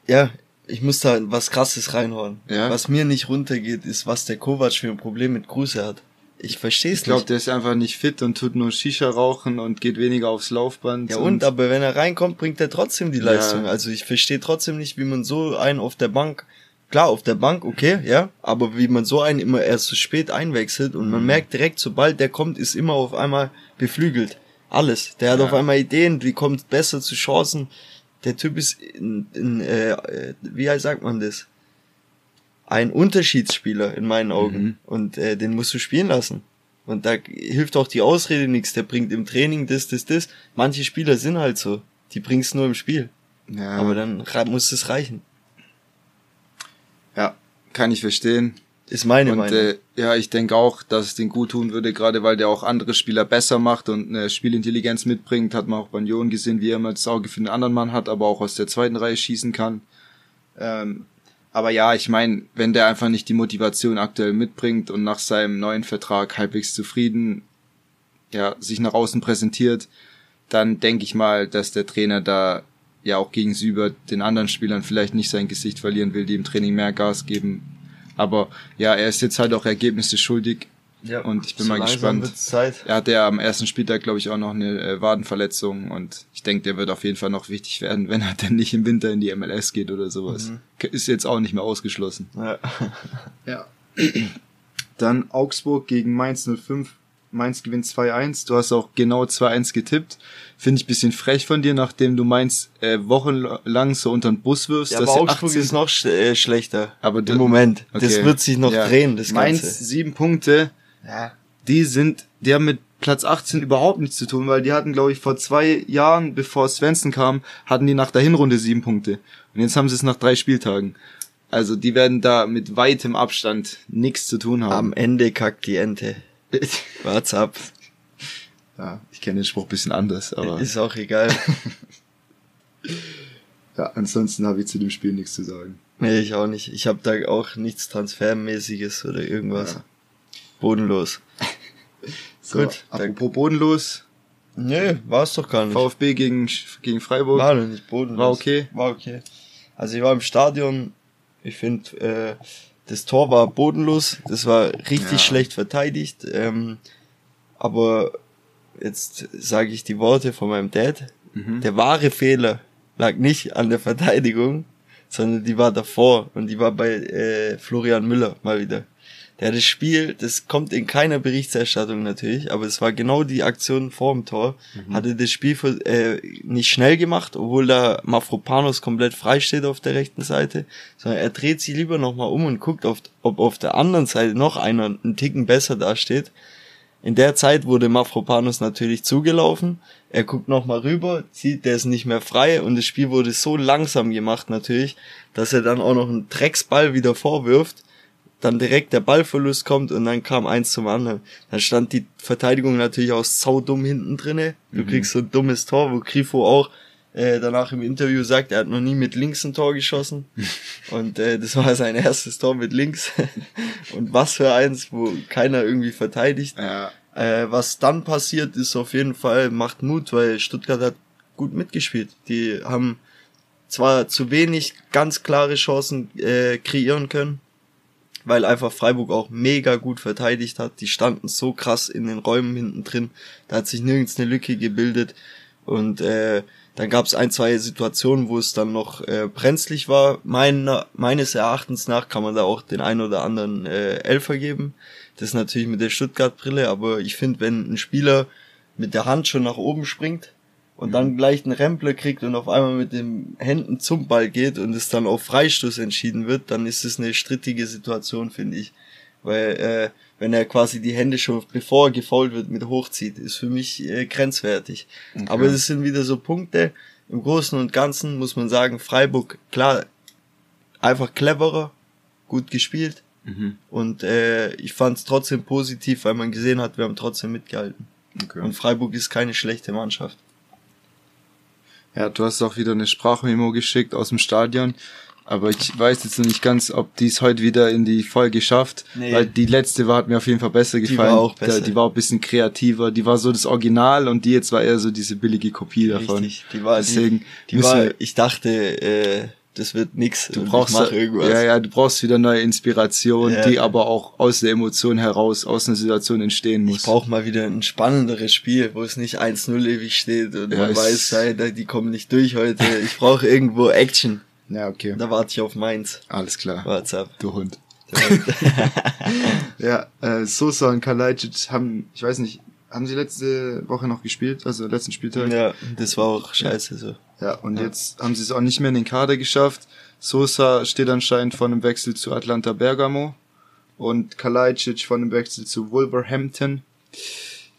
ja, ich muss da was krasses reinhauen. Ja. Was mir nicht runtergeht, ist, was der Kovac für ein Problem mit Kruse hat. Ich verstehe es nicht. Ich glaube, der ist einfach nicht fit und tut nur Shisha rauchen und geht weniger aufs Laufband. Ja und, und aber wenn er reinkommt, bringt er trotzdem die Leistung. Ja. Also ich verstehe trotzdem nicht, wie man so einen auf der Bank, klar, auf der Bank, okay, ja, aber wie man so einen immer erst zu spät einwechselt und man mhm. merkt direkt, sobald der kommt, ist immer auf einmal beflügelt. Alles. Der hat ja. auf einmal Ideen, wie kommt besser zu Chancen. Der Typ ist in, in äh, äh wie sagt man das? Ein Unterschiedsspieler in meinen Augen. Mhm. Und äh, den musst du spielen lassen. Und da hilft auch die Ausrede nichts. Der bringt im Training das, das, das. Manche Spieler sind halt so. Die bringst nur im Spiel. Ja. Aber dann muss es reichen. Ja, kann ich verstehen. Ist meine und, Meinung. Äh, ja, ich denke auch, dass es den gut tun würde, gerade weil der auch andere Spieler besser macht und eine Spielintelligenz mitbringt. Hat man auch bei Union gesehen, wie er immer das Auge für den anderen Mann hat, aber auch aus der zweiten Reihe schießen kann. Ähm, aber ja, ich meine, wenn der einfach nicht die Motivation aktuell mitbringt und nach seinem neuen Vertrag halbwegs zufrieden, ja, sich nach außen präsentiert, dann denke ich mal, dass der Trainer da ja auch gegenüber den anderen Spielern vielleicht nicht sein Gesicht verlieren will, die im Training mehr Gas geben. Aber ja, er ist jetzt halt auch Ergebnisse schuldig. Ja, und ich bin so mal gespannt. Er hatte ja am ersten Spieltag, glaube ich, auch noch eine äh, Wadenverletzung und ich denke, der wird auf jeden Fall noch wichtig werden, wenn er dann nicht im Winter in die MLS geht oder sowas. Mhm. Ist jetzt auch nicht mehr ausgeschlossen. Ja. ja. Dann Augsburg gegen Mainz 05. Mainz gewinnt 2-1. Du hast auch genau 2-1 getippt. Finde ich bisschen frech von dir, nachdem du Mainz äh, wochenlang so unter den Bus wirfst. Ja, aber Augsburg 18... ist noch sch äh, schlechter. Aber im Moment. Okay. Das wird sich noch ja. drehen, das Mainz, Ganze. Mainz sieben Punkte ja. die sind, die haben mit Platz 18 überhaupt nichts zu tun, weil die hatten, glaube ich, vor zwei Jahren, bevor Svensson kam, hatten die nach der Hinrunde sieben Punkte. Und jetzt haben sie es nach drei Spieltagen. Also die werden da mit weitem Abstand nichts zu tun haben. Am Ende kackt die Ente. What's up? Ja, ich kenne den Spruch bisschen anders, aber. Ist auch egal. ja, ansonsten habe ich zu dem Spiel nichts zu sagen. Nee, ich auch nicht. Ich habe da auch nichts Transfermäßiges oder irgendwas. Ja. Bodenlos. so, Gut. Apropos bodenlos. Nee, war es doch gar nicht. VfB gegen, gegen Freiburg. War doch nicht bodenlos. War okay. War okay. Also ich war im Stadion. Ich finde, äh, das Tor war bodenlos. Das war richtig ja. schlecht verteidigt. Ähm, aber jetzt sage ich die Worte von meinem Dad. Mhm. Der wahre Fehler lag nicht an der Verteidigung, sondern die war davor und die war bei äh, Florian Müller mal wieder. Der hat das Spiel, das kommt in keiner Berichterstattung natürlich, aber es war genau die Aktion vor dem Tor, mhm. hatte das Spiel für, äh, nicht schnell gemacht, obwohl da Mafropanos komplett frei steht auf der rechten Seite, sondern er dreht sich lieber nochmal um und guckt, auf, ob auf der anderen Seite noch einer einen Ticken besser dasteht. In der Zeit wurde Mafropanos natürlich zugelaufen, er guckt nochmal rüber, sieht, der ist nicht mehr frei und das Spiel wurde so langsam gemacht natürlich, dass er dann auch noch einen Drecksball wieder vorwirft, dann direkt der Ballverlust kommt und dann kam eins zum anderen. Dann stand die Verteidigung natürlich auch saudumm hinten drinne. Du mhm. kriegst so ein dummes Tor, wo Grifo auch äh, danach im Interview sagt, er hat noch nie mit links ein Tor geschossen. und äh, das war sein erstes Tor mit links. und was für eins, wo keiner irgendwie verteidigt. Ja. Äh, was dann passiert, ist auf jeden Fall, macht Mut, weil Stuttgart hat gut mitgespielt. Die haben zwar zu wenig ganz klare Chancen äh, kreieren können, weil einfach Freiburg auch mega gut verteidigt hat. Die standen so krass in den Räumen hinten drin. Da hat sich nirgends eine Lücke gebildet. Und äh, dann gab es ein, zwei Situationen, wo es dann noch äh, brenzlig war. Meiner, meines Erachtens nach kann man da auch den einen oder anderen äh, Elfer geben. Das ist natürlich mit der Stuttgart-Brille, aber ich finde, wenn ein Spieler mit der Hand schon nach oben springt und dann mhm. gleich einen Rempler kriegt und auf einmal mit den Händen zum Ball geht und es dann auf Freistoß entschieden wird, dann ist es eine strittige Situation, finde ich. Weil äh, wenn er quasi die Hände schon bevor er gefault wird mit hochzieht, ist für mich äh, grenzwertig. Okay. Aber das sind wieder so Punkte. Im Großen und Ganzen muss man sagen, Freiburg, klar, einfach cleverer, gut gespielt. Mhm. Und äh, ich fand es trotzdem positiv, weil man gesehen hat, wir haben trotzdem mitgehalten. Okay. Und Freiburg ist keine schlechte Mannschaft. Ja, du hast auch wieder eine Sprachmemo geschickt aus dem Stadion. Aber ich weiß jetzt noch nicht ganz, ob die es heute wieder in die Folge schafft. Nee. Weil die letzte war, hat mir auf jeden Fall besser gefallen. Die war auch besser. Die war ein bisschen kreativer. Die war so das Original und die jetzt war eher so diese billige Kopie davon. Richtig. Die war, Deswegen die, die war, ich dachte, äh, das wird nix. Du brauchst irgendwas. Ja, ja, du brauchst wieder neue Inspiration, ja. die aber auch aus der Emotion heraus, aus einer Situation entstehen muss. Ich brauche mal wieder ein spannenderes Spiel, wo es nicht 1-0 ewig steht und ja, man weiß, die kommen nicht durch heute. Ich brauche irgendwo Action. Ja, okay. Da warte ich auf meins. Alles klar. WhatsApp. Du Hund. ja, äh, Sosa und Kalajdzic haben, ich weiß nicht, haben sie letzte Woche noch gespielt, also letzten Spieltag? Ja, das war auch scheiße so. Ja, und ja. jetzt haben sie es auch nicht mehr in den Kader geschafft. Sosa steht anscheinend von einem Wechsel zu Atlanta Bergamo und Kalajdzic von einem Wechsel zu Wolverhampton.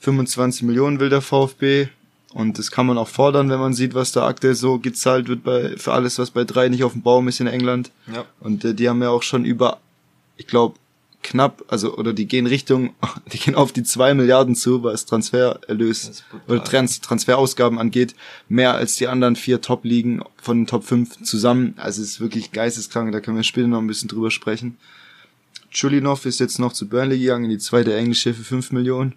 25 Millionen will der VfB. Und das kann man auch fordern, wenn man sieht, was da aktuell so gezahlt wird bei, für alles, was bei drei nicht auf dem Baum ist in England. Ja. Und äh, die haben ja auch schon über, ich glaube, knapp, also, oder die gehen Richtung, die gehen auf die zwei Milliarden zu, was Transfererlös oder Trans Transferausgaben angeht, mehr als die anderen vier Top-Ligen von den Top 5 zusammen. Also es ist wirklich geisteskrank, da können wir später noch ein bisschen drüber sprechen. Chulinov ist jetzt noch zu Burnley gegangen, in die zweite englische für fünf Millionen.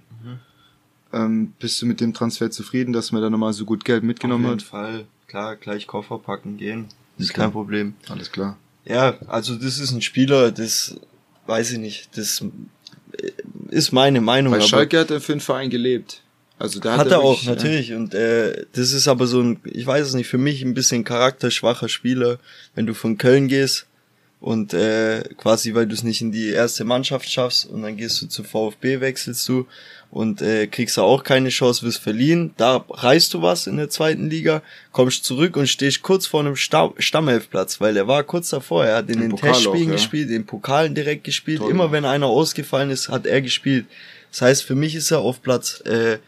Ähm, bist du mit dem Transfer zufrieden, dass man da nochmal so gut Geld mitgenommen hat? Auf jeden hat? Fall. Klar, gleich Koffer packen gehen. Ist kein Problem. Alles klar. Ja, also das ist ein Spieler, das weiß ich nicht, das ist meine Meinung. Weil Schalke hat er für den Verein gelebt. Also da hat, hat er, er auch, wirklich, natürlich. Ja. Und äh, das ist aber so ein, ich weiß es nicht, für mich ein bisschen charakterschwacher Spieler, wenn du von Köln gehst und äh, quasi, weil du es nicht in die erste Mannschaft schaffst und dann gehst du zu VfB, wechselst du und äh, kriegst du auch keine Chance, wirst verliehen. Da reißt du was in der zweiten Liga, kommst zurück und stehst kurz vor einem Sta Stammelfplatz, weil er war kurz davor. Er hat in den Pokal Testspielen ja. gespielt, in Pokalen direkt gespielt. Toll, Immer wenn einer ausgefallen ist, hat er gespielt. Das heißt, für mich ist er auf Platz äh,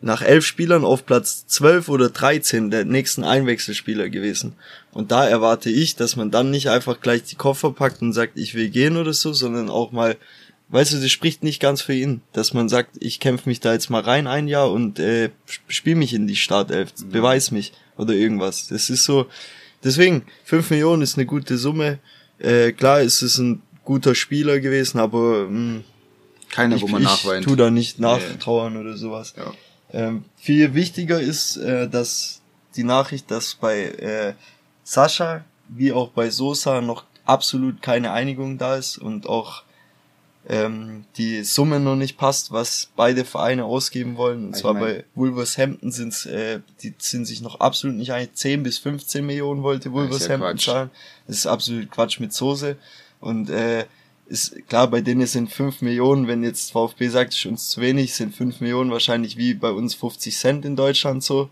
nach elf Spielern auf Platz zwölf oder dreizehn der nächsten Einwechselspieler gewesen. Und da erwarte ich, dass man dann nicht einfach gleich die Koffer packt und sagt, ich will gehen oder so, sondern auch mal weißt du, das spricht nicht ganz für ihn, dass man sagt, ich kämpfe mich da jetzt mal rein ein Jahr und äh, spiel mich in die Startelf, beweis mich oder irgendwas. Das ist so, deswegen, fünf Millionen ist eine gute Summe. Äh, klar ist es ein guter Spieler gewesen, aber mh, hm, keiner, ich, wo man nachweint. Ich tu da nicht nachtrauern nee. oder sowas. Ja. Ähm, viel wichtiger ist, äh, dass die Nachricht, dass bei äh, Sascha wie auch bei Sosa noch absolut keine Einigung da ist und auch ähm, die Summe noch nicht passt, was beide Vereine ausgeben wollen. Und ich zwar bei Wolverhampton sind äh, die sind sich noch absolut nicht einig. 10 bis 15 Millionen wollte Wolverhampton ja zahlen. Das ist absolut Quatsch mit Soße. Und äh, ist klar, bei denen sind 5 Millionen, wenn jetzt VfB sagt, ist uns zu wenig, sind 5 Millionen wahrscheinlich wie bei uns 50 Cent in Deutschland so.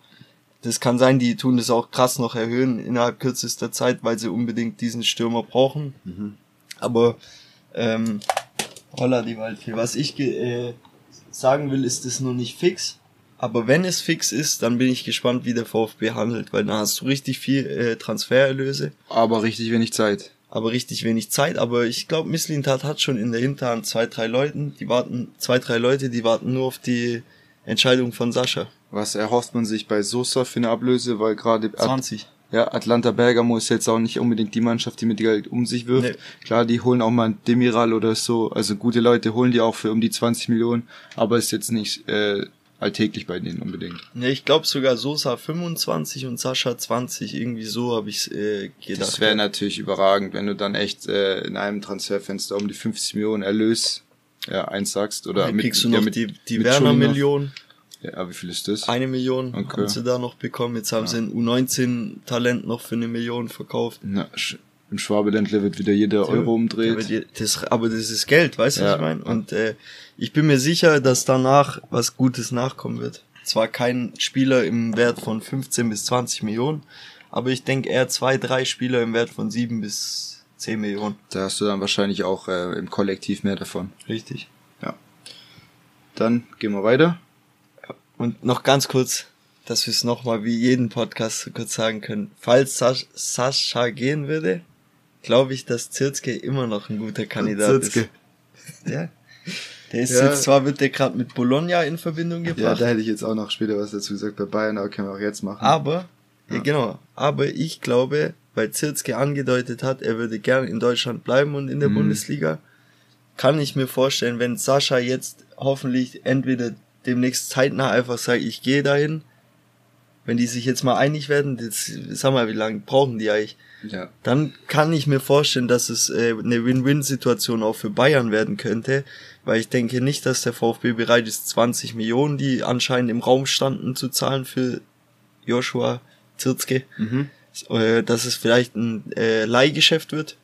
Das kann sein, die tun das auch krass noch erhöhen innerhalb kürzester Zeit, weil sie unbedingt diesen Stürmer brauchen. Mhm. Aber ähm, Holla die Waldfee. Was ich äh, sagen will, ist das nur nicht fix. Aber wenn es fix ist, dann bin ich gespannt, wie der VfB handelt, weil dann hast du richtig viel äh, Transfererlöse. Aber richtig wenig Zeit. Aber richtig wenig Zeit. Aber ich glaube, Misslintat hat schon in der Hinterhand zwei, drei Leuten, die warten, zwei, drei Leute, die warten nur auf die Entscheidung von Sascha. Was erhofft man sich bei Sosa für eine Ablöse, weil gerade 20. Ja, Atlanta Bergamo ist jetzt auch nicht unbedingt die Mannschaft, die mit Geld um sich wirft. Nee. Klar, die holen auch mal ein Demiral oder so, also gute Leute holen die auch für um die 20 Millionen, aber ist jetzt nicht äh, alltäglich bei denen unbedingt. Ja, ich glaube sogar Sosa 25 und Sascha 20, irgendwie so habe ich äh, gedacht. Das wäre natürlich überragend, wenn du dann echt äh, in einem Transferfenster um die 50 Millionen Erlös ja, eins sagst oder mit, kriegst du noch ja, mit, die, die Werner-Million. Ja, wie viel ist das? Eine Million okay. haben sie da noch bekommen. Jetzt haben ja. sie ein U19-Talent noch für eine Million verkauft. Na, im Schwabeländler wird wieder jeder Euro umdreht. Aber das, aber das ist Geld, weißt du, ja. was ich meine? Und äh, ich bin mir sicher, dass danach was Gutes nachkommen wird. Zwar kein Spieler im Wert von 15 bis 20 Millionen, aber ich denke eher zwei, drei Spieler im Wert von 7 bis 10 Millionen. Da hast du dann wahrscheinlich auch äh, im Kollektiv mehr davon. Richtig. Ja. Dann gehen wir weiter. Und noch ganz kurz, dass wir es nochmal wie jeden Podcast so kurz sagen können. Falls Sas Sascha gehen würde, glaube ich, dass Zirzke immer noch ein guter Kandidat Zirzke. ist. Ja. Der ist ja. jetzt zwar wird der gerade mit Bologna in Verbindung gebracht. Ja, da hätte ich jetzt auch noch später was dazu gesagt bei Bayern, aber können wir auch jetzt machen. Aber, ja. ja genau, aber ich glaube, weil Zirzke angedeutet hat, er würde gern in Deutschland bleiben und in der mhm. Bundesliga, kann ich mir vorstellen, wenn Sascha jetzt hoffentlich entweder demnächst zeitnah einfach sagt, ich gehe dahin, wenn die sich jetzt mal einig werden, jetzt, sag mal, wie lange brauchen die eigentlich? Ja. Dann kann ich mir vorstellen, dass es äh, eine Win-Win-Situation auch für Bayern werden könnte, weil ich denke nicht, dass der VfB bereit ist, 20 Millionen, die anscheinend im Raum standen, zu zahlen für Joshua Zirzke. Mhm. Äh, dass es vielleicht ein äh, Leihgeschäft wird.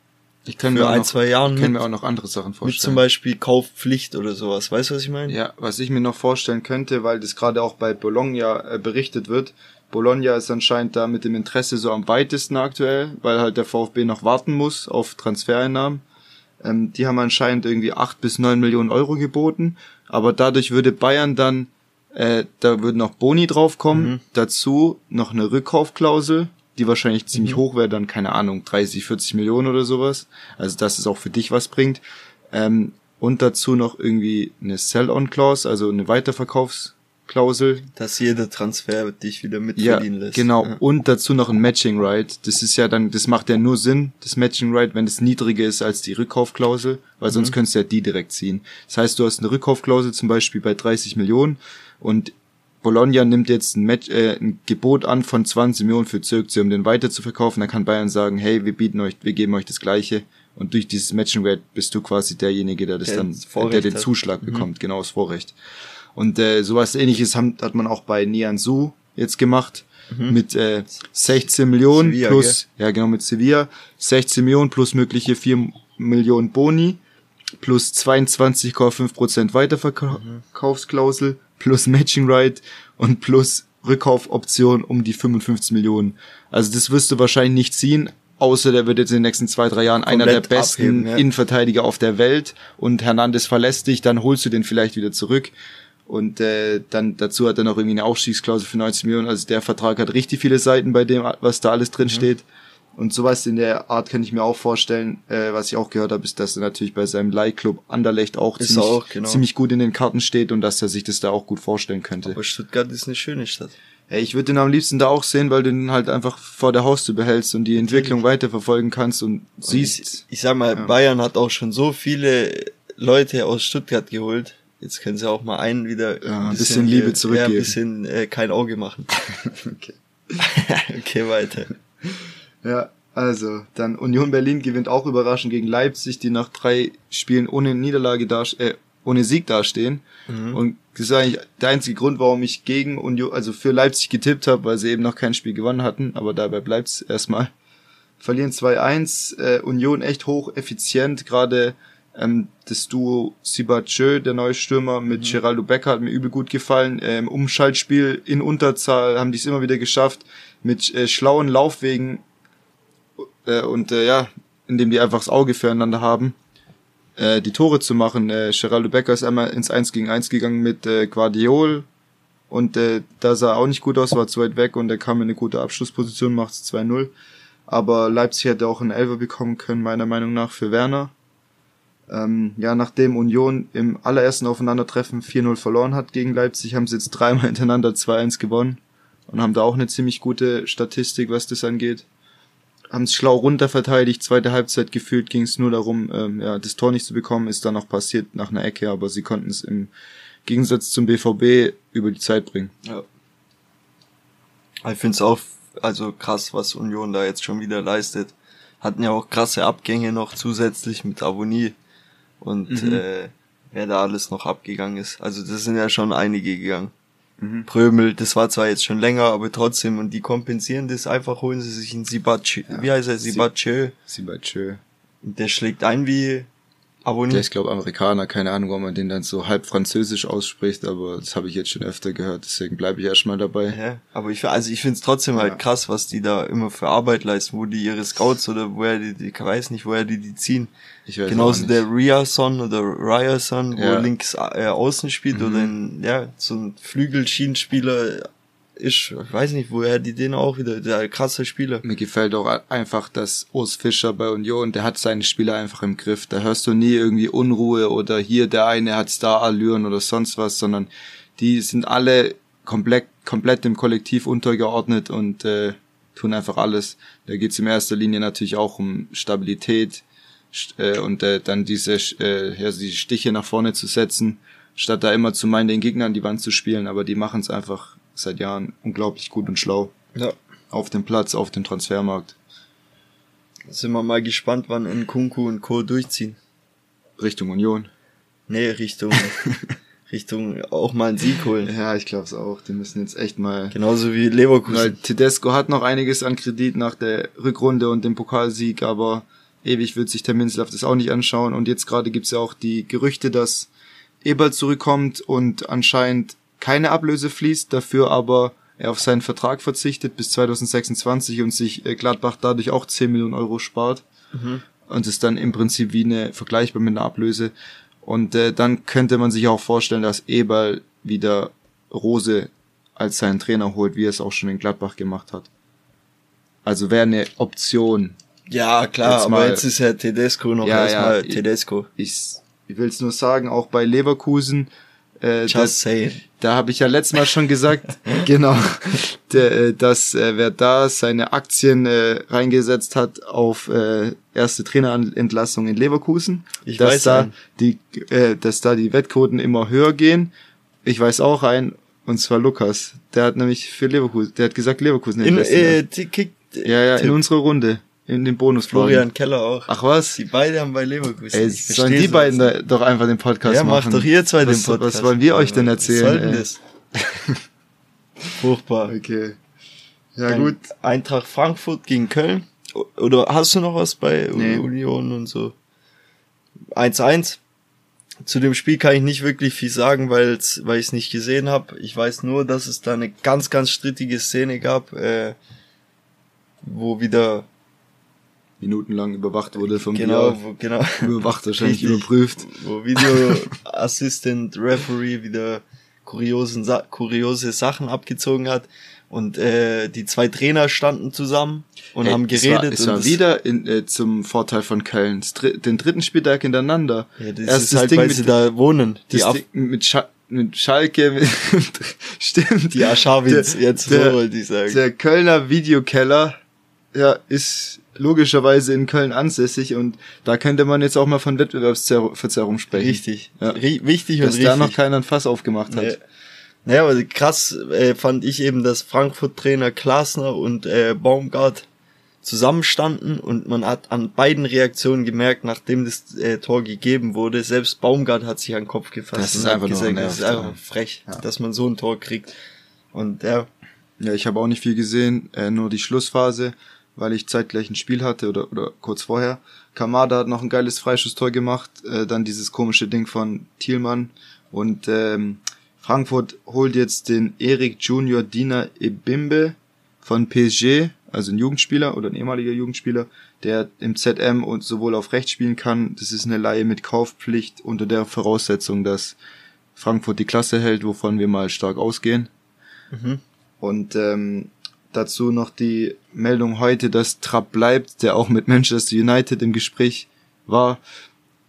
Ich kann mir ein, noch, zwei Jahren. Ich kann mir auch noch andere Sachen vorstellen. Mit zum Beispiel Kaufpflicht oder sowas. Weißt du, was ich meine? Ja, was ich mir noch vorstellen könnte, weil das gerade auch bei Bologna äh, berichtet wird. Bologna ist anscheinend da mit dem Interesse so am weitesten aktuell, weil halt der VfB noch warten muss auf Transfereinnahmen. Ähm, die haben anscheinend irgendwie acht bis neun Millionen Euro geboten, aber dadurch würde Bayern dann, äh, da würden noch Boni draufkommen, mhm. dazu noch eine Rückkaufklausel die wahrscheinlich ziemlich mhm. hoch wäre, dann keine Ahnung, 30, 40 Millionen oder sowas. Also dass es auch für dich was bringt. Ähm, und dazu noch irgendwie eine Sell-on-Clause, also eine Weiterverkaufsklausel. Dass jeder Transfer dich wieder mitverdienen ja, lässt. Genau. Ja. Und dazu noch ein Matching Right. Das ist ja dann, das macht ja nur Sinn, das Matching Right, wenn es niedriger ist als die Rückkaufklausel, weil sonst mhm. könntest du ja die direkt ziehen. Das heißt, du hast eine Rückkaufklausel zum Beispiel bei 30 Millionen und Bologna nimmt jetzt ein, Match, äh, ein Gebot an von 20 Millionen für Zirkzee, um den weiter zu verkaufen. Dann kann Bayern sagen, hey, wir bieten euch, wir geben euch das Gleiche. Und durch dieses Matching Rate bist du quasi derjenige, der das der dann, der den Zuschlag hat. Mhm. bekommt, genau das Vorrecht. Und äh, sowas ähnliches haben, hat man auch bei Nian Su jetzt gemacht. Mhm. Mit äh, 16 Millionen Sevilla, plus, gell? ja genau, mit Sevilla, 16 Millionen plus mögliche 4 Millionen Boni, plus 22,5% Weiterverkaufsklausel, mhm plus Matching Right und plus Rückkaufoption um die 55 Millionen. Also das wirst du wahrscheinlich nicht ziehen, außer der wird jetzt in den nächsten zwei, drei Jahren Komplett einer der besten abheben, ja. Innenverteidiger auf der Welt und Hernandez verlässt dich, dann holst du den vielleicht wieder zurück. Und äh, dann dazu hat er noch irgendwie eine Aufstiegsklausel für 90 Millionen. Also der Vertrag hat richtig viele Seiten bei dem, was da alles drin mhm. steht. Und sowas in der Art kann ich mir auch vorstellen. Äh, was ich auch gehört habe, ist, dass er natürlich bei seinem Leihclub Anderlecht auch, ziemlich, auch genau. ziemlich gut in den Karten steht und dass er sich das da auch gut vorstellen könnte. Aber Stuttgart ist eine schöne Stadt. Ja, ich würde den am liebsten da auch sehen, weil du den halt einfach vor der Haustür behältst und die Entwicklung weiterverfolgen kannst und, und siehst. Ich, ich sag mal, ja. Bayern hat auch schon so viele Leute aus Stuttgart geholt. Jetzt können sie auch mal einen wieder ja, ein bisschen, bisschen Liebe äh, zurückgeben. Ja, ein bisschen äh, kein Auge machen. okay. okay, weiter. Ja, also, dann Union Berlin gewinnt auch überraschend gegen Leipzig, die nach drei Spielen ohne Niederlage da, äh, ohne Sieg dastehen. Mhm. Und das ist eigentlich der einzige Grund, warum ich gegen Union, also für Leipzig getippt habe, weil sie eben noch kein Spiel gewonnen hatten, aber dabei bleibt's erstmal. Verlieren 2-1, äh, Union echt hoch effizient, gerade ähm, das Duo Sibachö, der neue Stürmer, mit mhm. Geraldo Becker hat mir übel gut gefallen. Ähm, Umschaltspiel in Unterzahl haben die es immer wieder geschafft. Mit äh, schlauen Laufwegen äh, und äh, ja, indem die einfach das Auge füreinander haben, äh, die Tore zu machen. Äh, Geraldo Becker ist einmal ins 1 gegen 1 gegangen mit äh, Guardiol und äh, da sah auch nicht gut aus, war zu weit weg und er kam in eine gute Abschlussposition, macht es 2-0. Aber Leipzig hätte auch einen Elfer bekommen können, meiner Meinung nach, für Werner. Ähm, ja, nachdem Union im allerersten Aufeinandertreffen 4-0 verloren hat gegen Leipzig, haben sie jetzt dreimal hintereinander 2-1 gewonnen und haben da auch eine ziemlich gute Statistik, was das angeht. Haben es schlau runterverteidigt, zweite Halbzeit gefühlt ging es nur darum, ähm, ja, das Tor nicht zu bekommen, ist dann noch passiert nach einer Ecke, aber sie konnten es im Gegensatz zum BVB über die Zeit bringen. Ja. Ich finde es auch also krass, was Union da jetzt schon wieder leistet. Hatten ja auch krasse Abgänge noch zusätzlich mit Avonie und mhm. äh, wer da alles noch abgegangen ist. Also das sind ja schon einige gegangen. Mhm. Prömel, das war zwar jetzt schon länger, aber trotzdem, und die kompensieren das einfach, holen sie sich einen Sibatschö. Ja. Wie heißt er? Sibatschö. Und der schlägt ein wie Abonniert. Der ist, glaube Amerikaner, keine Ahnung, ob man den dann so halb französisch ausspricht, aber das habe ich jetzt schon öfter gehört, deswegen bleibe ich erstmal dabei. Ja, aber ich, also ich finde es trotzdem halt ja. halt krass, was die da immer für Arbeit leisten, wo die ihre Scouts oder woher die, die ich weiß nicht, woher die die ziehen. Ich weiß Genauso der Riason oder Ryerson, wo ja. links äh, außen spielt mhm. oder ein, ja, so ein Flügelschienenspieler ich weiß nicht, woher die den auch wieder, der krasse Spieler. Mir gefällt auch einfach, dass Urs Fischer bei Union, der hat seine Spieler einfach im Griff. Da hörst du nie irgendwie Unruhe oder hier der eine hat Star-Allüren oder sonst was, sondern die sind alle komplett, komplett dem Kollektiv untergeordnet und äh, tun einfach alles. Da geht's in erster Linie natürlich auch um Stabilität äh, und äh, dann diese, äh, ja, diese Stiche nach vorne zu setzen, statt da immer zu meinen, den Gegner an die Wand zu spielen, aber die machen es einfach seit Jahren unglaublich gut und schlau. Ja. Auf dem Platz, auf dem Transfermarkt. Sind wir mal gespannt, wann Nkunku und Co. durchziehen. Richtung Union. Nee, Richtung, Richtung auch mal ein Sieg holen. Ja, ich glaube es auch. Die müssen jetzt echt mal. Genauso wie Leverkusen. Weil Tedesco hat noch einiges an Kredit nach der Rückrunde und dem Pokalsieg, aber ewig wird sich der Minzlaff das auch nicht anschauen. Und jetzt gerade gibt's ja auch die Gerüchte, dass Eberl zurückkommt und anscheinend keine Ablöse fließt, dafür aber er auf seinen Vertrag verzichtet bis 2026 und sich äh, Gladbach dadurch auch 10 Millionen Euro spart. Mhm. Und ist dann im Prinzip wie eine vergleichbar mit einer Ablöse. Und äh, dann könnte man sich auch vorstellen, dass Eberl wieder Rose als seinen Trainer holt, wie er es auch schon in Gladbach gemacht hat. Also wäre eine Option. Ja, klar, jetzt aber jetzt ist ja Tedesco noch ja, erstmal ja, Tedesco. Ich, ich will es nur sagen, auch bei Leverkusen, äh, Just das, say it. Da habe ich ja letztes Mal schon gesagt, genau, der, äh, dass äh, wer da seine Aktien äh, reingesetzt hat auf äh, erste Trainerentlassung in Leverkusen, ich dass weiß da einen. die, äh, dass da die Wettquoten immer höher gehen. Ich weiß auch ein, und zwar Lukas. Der hat nämlich für Leverkusen, der hat gesagt Leverkusen. In, äh, Kick, ja, ja, in unserer Runde in den Bonus Florian Keller auch. Ach was? Die beiden haben bei Leverkusen. Ey, sollen die beiden da doch einfach den Podcast ja, machen? Ja, macht doch ihr zwei was, den Podcast. Was wollen wir euch denn erzählen? Was soll denn das? Furchtbar. Okay. Ja Dann gut. Eintracht Frankfurt gegen Köln. Oder hast du noch was bei nee. Union und so? 1-1. Zu dem Spiel kann ich nicht wirklich viel sagen, weil's, weil ich es nicht gesehen habe. Ich weiß nur, dass es da eine ganz, ganz strittige Szene gab, äh, wo wieder minutenlang überwacht wurde vom genau. Wo, genau. Überwacht, wahrscheinlich Richtig, überprüft. Wo Video Assistant Referee wieder kuriosen, kuriose Sachen abgezogen hat. Und äh, die zwei Trainer standen zusammen und Ey, haben geredet. Es war, es war wieder in, äh, zum Vorteil von Köln. Den dritten Spieltag hintereinander. Ja, das Erst ist das halt, Ding weil mit, sie da wohnen. Die Ding mit, Scha mit Schalke, mit, stimmt. Die Aschawins, jetzt der, so wollte ich sagen. Der Kölner Videokeller, ja, ist logischerweise in Köln ansässig und da könnte man jetzt auch mal von Wettbewerbsverzerrung sprechen. Richtig. Ja. Wichtig und Dass richtig. da noch keiner ein Fass aufgemacht hat. Nee. Naja, aber krass äh, fand ich eben, dass Frankfurt-Trainer Klasner und äh, Baumgart zusammenstanden und man hat an beiden Reaktionen gemerkt, nachdem das äh, Tor gegeben wurde, selbst Baumgart hat sich an den Kopf gefasst. Das ist einfach gesagt, das ist einfach frech, ja. dass man so ein Tor kriegt. Und ja. Ja, ich habe auch nicht viel gesehen, äh, nur die Schlussphase weil ich zeitgleich ein Spiel hatte oder, oder kurz vorher. Kamada hat noch ein geiles Freischusstor gemacht, äh, dann dieses komische Ding von Thielmann und ähm, Frankfurt holt jetzt den Erik Junior Dina Ebimbe von PSG, also ein Jugendspieler oder ein ehemaliger Jugendspieler, der im ZM und sowohl auf rechts spielen kann. Das ist eine Laie mit Kaufpflicht unter der Voraussetzung, dass Frankfurt die Klasse hält, wovon wir mal stark ausgehen. Mhm. Und ähm, dazu noch die Meldung heute, dass Trapp bleibt, der auch mit Manchester United im Gespräch war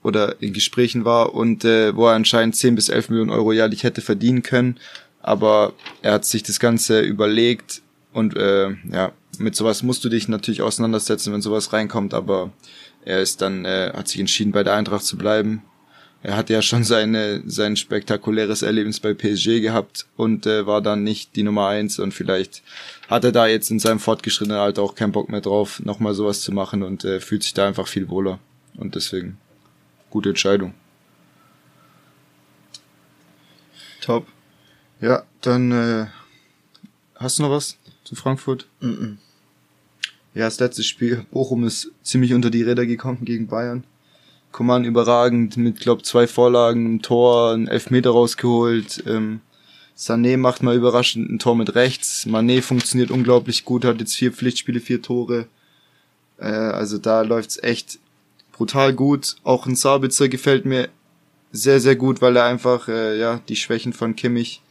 oder in Gesprächen war und äh, wo er anscheinend 10 bis 11 Millionen Euro jährlich hätte verdienen können. Aber er hat sich das Ganze überlegt und äh, ja, mit sowas musst du dich natürlich auseinandersetzen, wenn sowas reinkommt, aber er ist dann, äh, hat sich entschieden, bei der Eintracht zu bleiben. Er hat ja schon seine, sein spektakuläres Erlebnis bei PSG gehabt und äh, war dann nicht die Nummer eins und vielleicht hat er da jetzt in seinem fortgeschrittenen Alter auch keinen Bock mehr drauf, nochmal sowas zu machen und äh, fühlt sich da einfach viel wohler. Und deswegen, gute Entscheidung. Top. Ja, dann äh, hast du noch was zu Frankfurt? Mm, -mm. Ja, das letzte Spiel, Bochum ist ziemlich unter die Räder gekommen gegen Bayern. Coman überragend mit, glaub, zwei Vorlagen, ein Tor, ein Elfmeter rausgeholt. Ähm, Sané macht mal überraschend ein Tor mit rechts. Mané funktioniert unglaublich gut, hat jetzt vier Pflichtspiele, vier Tore. Äh, also da läuft's echt brutal gut. Auch ein Sabitzer gefällt mir sehr, sehr gut, weil er einfach äh, ja die Schwächen von Kimmich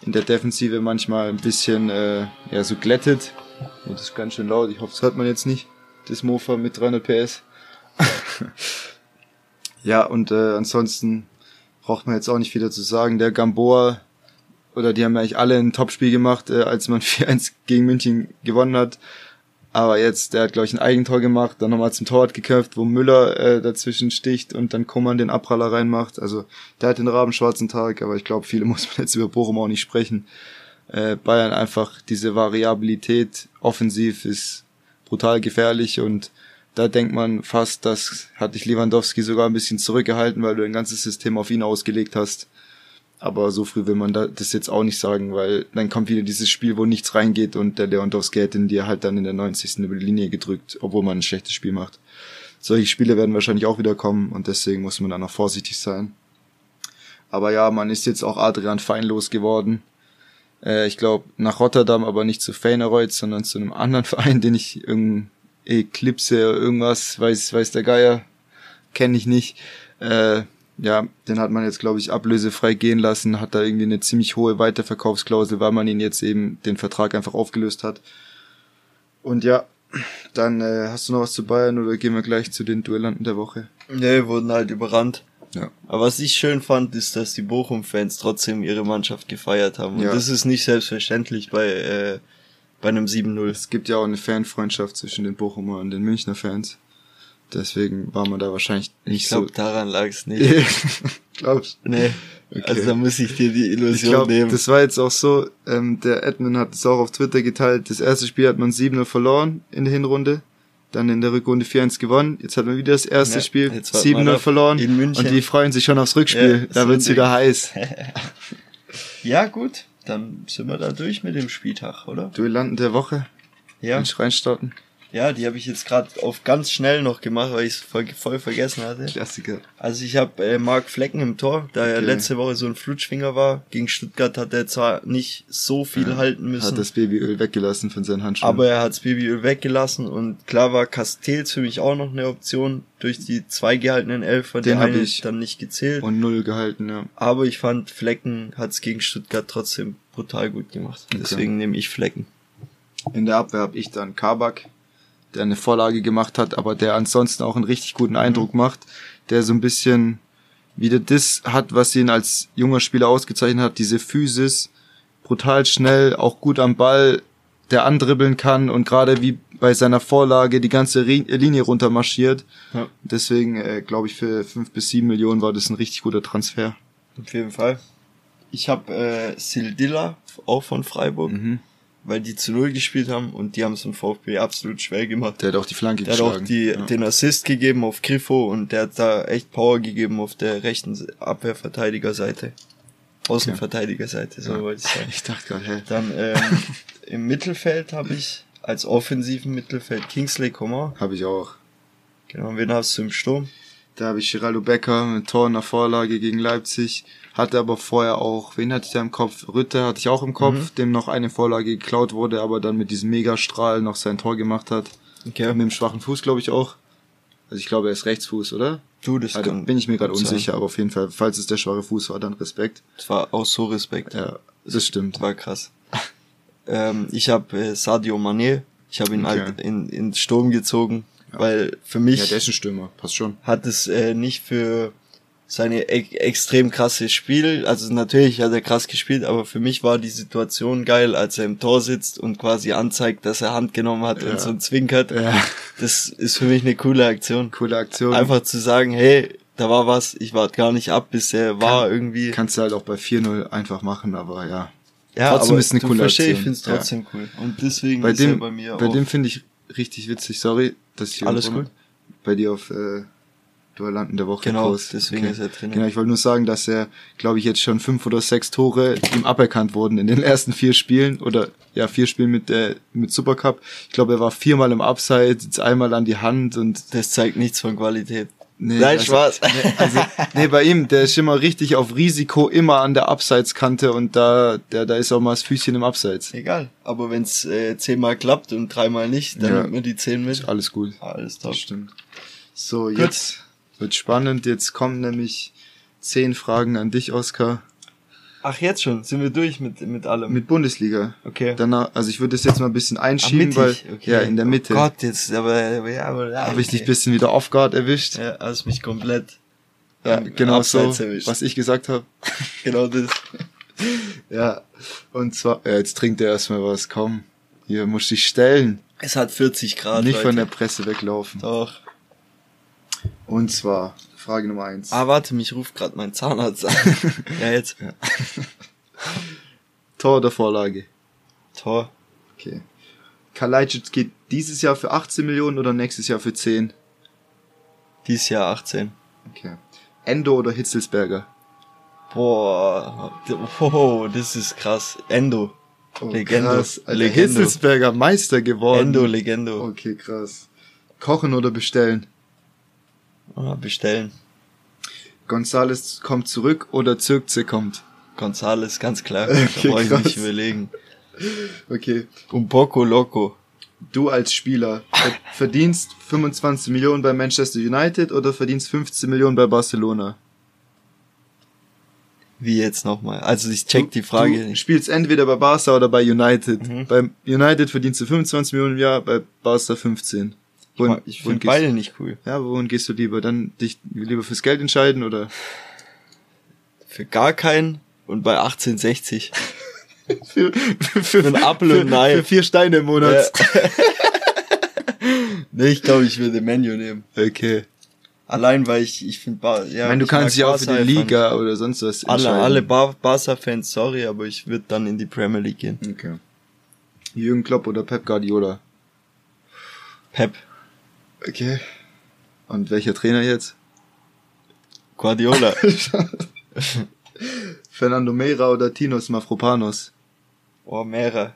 in der Defensive manchmal ein bisschen äh, ja so glättet. Und das ist ganz schön laut. Ich hoffe, das hört man jetzt nicht. Das Mofa mit 300 PS. ja, und äh, ansonsten braucht man jetzt auch nicht viel dazu sagen. Der Gamboa, oder die haben eigentlich alle ein Topspiel gemacht, äh, als man 4-1 gegen München gewonnen hat. Aber jetzt, der hat, glaube ich, ein Eigentor gemacht, dann nochmal zum Torwart gekämpft, wo Müller äh, dazwischen sticht und dann Kummern den Abpraller reinmacht. Also der hat den rabenschwarzen Tag, aber ich glaube, viele muss man jetzt über Bochum auch nicht sprechen. Äh, Bayern einfach diese Variabilität offensiv ist brutal gefährlich und da denkt man fast, das hat dich Lewandowski sogar ein bisschen zurückgehalten, weil du ein ganzes System auf ihn ausgelegt hast. Aber so früh will man das jetzt auch nicht sagen, weil dann kommt wieder dieses Spiel, wo nichts reingeht und der Lewandowski hätte ihn dir halt dann in der 90. über die Linie gedrückt, obwohl man ein schlechtes Spiel macht. Solche Spiele werden wahrscheinlich auch wieder kommen und deswegen muss man dann noch vorsichtig sein. Aber ja, man ist jetzt auch Adrian feinlos geworden. Äh, ich glaube nach Rotterdam, aber nicht zu Feyenoord, sondern zu einem anderen Verein, den ich irgendein Eclipse oder irgendwas, weiß, weiß der Geier, kenne ich nicht. Äh, ja, den hat man jetzt, glaube ich, ablösefrei gehen lassen, hat da irgendwie eine ziemlich hohe Weiterverkaufsklausel, weil man ihn jetzt eben den Vertrag einfach aufgelöst hat. Und ja, dann äh, hast du noch was zu Bayern oder gehen wir gleich zu den Duellanten der Woche? Nee, wurden halt überrannt. Ja. Aber was ich schön fand, ist, dass die Bochum-Fans trotzdem ihre Mannschaft gefeiert haben. Und ja. das ist nicht selbstverständlich bei, äh, bei einem 7-0. Es gibt ja auch eine Fanfreundschaft zwischen den Bochumer und den Münchner Fans. Deswegen war man da wahrscheinlich nicht ich glaub, so. Ich glaube, daran lag es nicht. Glaubst du? Nee. Okay. Also da muss ich dir die Illusion ich glaub, nehmen. Das war jetzt auch so, ähm, der Edmund hat es auch auf Twitter geteilt. Das erste Spiel hat man 7-0 verloren in der Hinrunde. Dann in der Rückrunde 4-1 gewonnen. Jetzt hat man wieder das erste ja, Spiel 7-0 verloren. In München. Und die freuen sich schon aufs Rückspiel. Ja, da wird's wieder heiß. ja, gut. Dann sind wir da durch mit dem Spieltag, oder? Duellanten der Woche. Ja. Ich reinstarten? Ja, die habe ich jetzt gerade auf ganz schnell noch gemacht, weil ich es voll, voll, vergessen hatte. Klassiker. Also ich habe äh, Marc Flecken im Tor, da okay. er letzte Woche so ein Flutschfinger war. Gegen Stuttgart hat er zwar nicht so viel ja, halten müssen. Hat das Babyöl weggelassen von seinen Handschuhen. Aber er hat das Babyöl weggelassen und klar war Castells für mich auch noch eine Option durch die zwei gehaltenen Elfer, Den habe ich dann nicht gezählt. Und null gehalten, ja. Aber ich fand Flecken hat es gegen Stuttgart trotzdem brutal gut gemacht. Okay. Deswegen nehme ich Flecken. In der Abwehr habe ich dann Kabak der eine Vorlage gemacht hat, aber der ansonsten auch einen richtig guten Eindruck mhm. macht, der so ein bisschen wieder das hat, was ihn als junger Spieler ausgezeichnet hat, diese Physis, brutal schnell, auch gut am Ball, der andribbeln kann und gerade wie bei seiner Vorlage die ganze Linie runter marschiert. Ja. Deswegen äh, glaube ich für fünf bis sieben Millionen war das ein richtig guter Transfer. Auf jeden Fall. Ich habe äh, Sildilla auch von Freiburg. Mhm weil die zu Null gespielt haben und die haben es im VfB absolut schwer gemacht. Der hat auch die Flanke der geschlagen. Der hat auch die, ja. den Assist gegeben auf Griffo und der hat da echt Power gegeben auf der rechten Abwehrverteidigerseite. Außenverteidigerseite, so ja. wollte ich sagen. Ich dachte gerade, hä? Dann ähm, im Mittelfeld habe ich als offensiven Mittelfeld Kingsley Coman. Habe ich auch. Genau, wen hast du im Sturm? Da habe ich Geraldo Becker mit Tor nach Vorlage gegen Leipzig hatte aber vorher auch, wen hatte ich da im Kopf? Rütte hatte ich auch im Kopf, mhm. dem noch eine Vorlage geklaut wurde, aber dann mit diesem Megastrahl noch sein Tor gemacht hat. Okay. Mit dem schwachen Fuß, glaube ich, auch. Also ich glaube, er ist Rechtsfuß, oder? Du, das also, bin ich mir gerade unsicher, aber auf jeden Fall, falls es der schwache Fuß war, dann Respekt. Es war auch so Respekt. Ja, das stimmt. War krass. Ähm, ich habe äh, Sadio Mané. Ich habe ihn okay. halt in, ins Sturm gezogen, ja. weil für mich. Ja, der ist ein Stürmer, passt schon. Hat es äh, nicht für seine e extrem krasse Spiel, also natürlich hat er krass gespielt, aber für mich war die Situation geil, als er im Tor sitzt und quasi anzeigt, dass er Hand genommen hat ja. und so zwinkert. Ja. Das ist für mich eine coole Aktion. Coole Aktion. Einfach zu sagen, hey, da war was, ich warte gar nicht ab, bis er war Kann, irgendwie. Kannst du halt auch bei 4-0 einfach machen, aber ja. Ja, trotzdem aber ist eine coole versteh, Aktion. Ich finde es trotzdem ja. cool. Und deswegen bei ist dem, er bei mir Bei auch. dem finde ich richtig witzig, sorry, dass ich Alles gut. Bei dir auf äh, Duellanten in der Woche Genau, Post. deswegen okay. ist er drin. Genau, ich wollte nur sagen, dass er, glaube ich, jetzt schon fünf oder sechs Tore ihm aberkannt wurden in den ersten vier Spielen oder ja, vier Spielen mit der mit Supercup. Ich glaube, er war viermal im Abseits, einmal an die Hand und das zeigt nichts von Qualität. Nee, Nein, also, Spaß. Nee, also, nee, bei ihm, der ist immer richtig auf Risiko, immer an der Abseitskante und da, der, da ist auch mal das Füßchen im Abseits. Egal. Aber wenn's äh, zehnmal klappt und dreimal nicht, dann ja. nimmt man die zehn mit. Ist alles gut. Alles top. Das stimmt. So, Gut. jetzt wird spannend. Jetzt kommen nämlich zehn Fragen an dich, Oskar. Ach, jetzt schon? Sind wir durch mit, mit allem? Mit Bundesliga. Okay. Danach, also ich würde das jetzt mal ein bisschen einschieben, Ach, weil, okay. ja, in der Mitte. Oh Gott, jetzt, aber, ja, aber, ja, Habe ich dich ein bisschen wieder off guard erwischt? Ja, hast mich komplett, ja, genau so, erwischt. was ich gesagt habe. genau das. ja, und zwar, ja, jetzt trinkt er erstmal was, komm. Hier, muss dich stellen. Es hat 40 Grad, Nicht Leute. von der Presse weglaufen. Doch. Und zwar, Frage Nummer eins. Ah, warte, mich ruft gerade mein Zahnarzt an. ja, jetzt. Ja. Tor oder Vorlage? Tor. Okay. Kalajdzic geht dieses Jahr für 18 Millionen oder nächstes Jahr für 10? Dieses Jahr 18. Okay. Endo oder Hitzelsberger? Boah, oh, das ist krass. Endo. Oh, Legendo. Krass. Alter, Legendo. Hitzelsberger Meister geworden. Endo, Legendo. Okay, krass. Kochen oder bestellen? Bestellen. Gonzales kommt zurück oder Zirkze kommt? Gonzales, ganz klar. Okay, da brauche ich nicht überlegen. Okay. Un poco loco. Du als Spieler verdienst 25 Millionen bei Manchester United oder verdienst 15 Millionen bei Barcelona? Wie jetzt nochmal? Also ich check die Frage. Du spielst entweder bei Barca oder bei United. Mhm. Bei United verdienst du 25 Millionen im Jahr, bei Barca 15. Wohin, ich finde beide nicht cool. Ja, wohin gehst du lieber? Dann dich lieber fürs Geld entscheiden oder? Für gar keinen und bei 1860. für, für, für, für ein Apfel und Nein. Für vier Steine im Monat. Ja. nee, ich glaube, ich würde Menu nehmen. Okay. Allein, weil ich, ich finde, ja. Ich meine, du kannst dich auch für die Liga oder sonst was entscheiden. Alle, alle Bar Barca-Fans, sorry, aber ich würde dann in die Premier League gehen. Okay. Jürgen Klopp oder Pep Guardiola? Pep. Okay. Und welcher Trainer jetzt? Guardiola. Fernando Meira oder Tinos Mafropanos? Oh, Meira.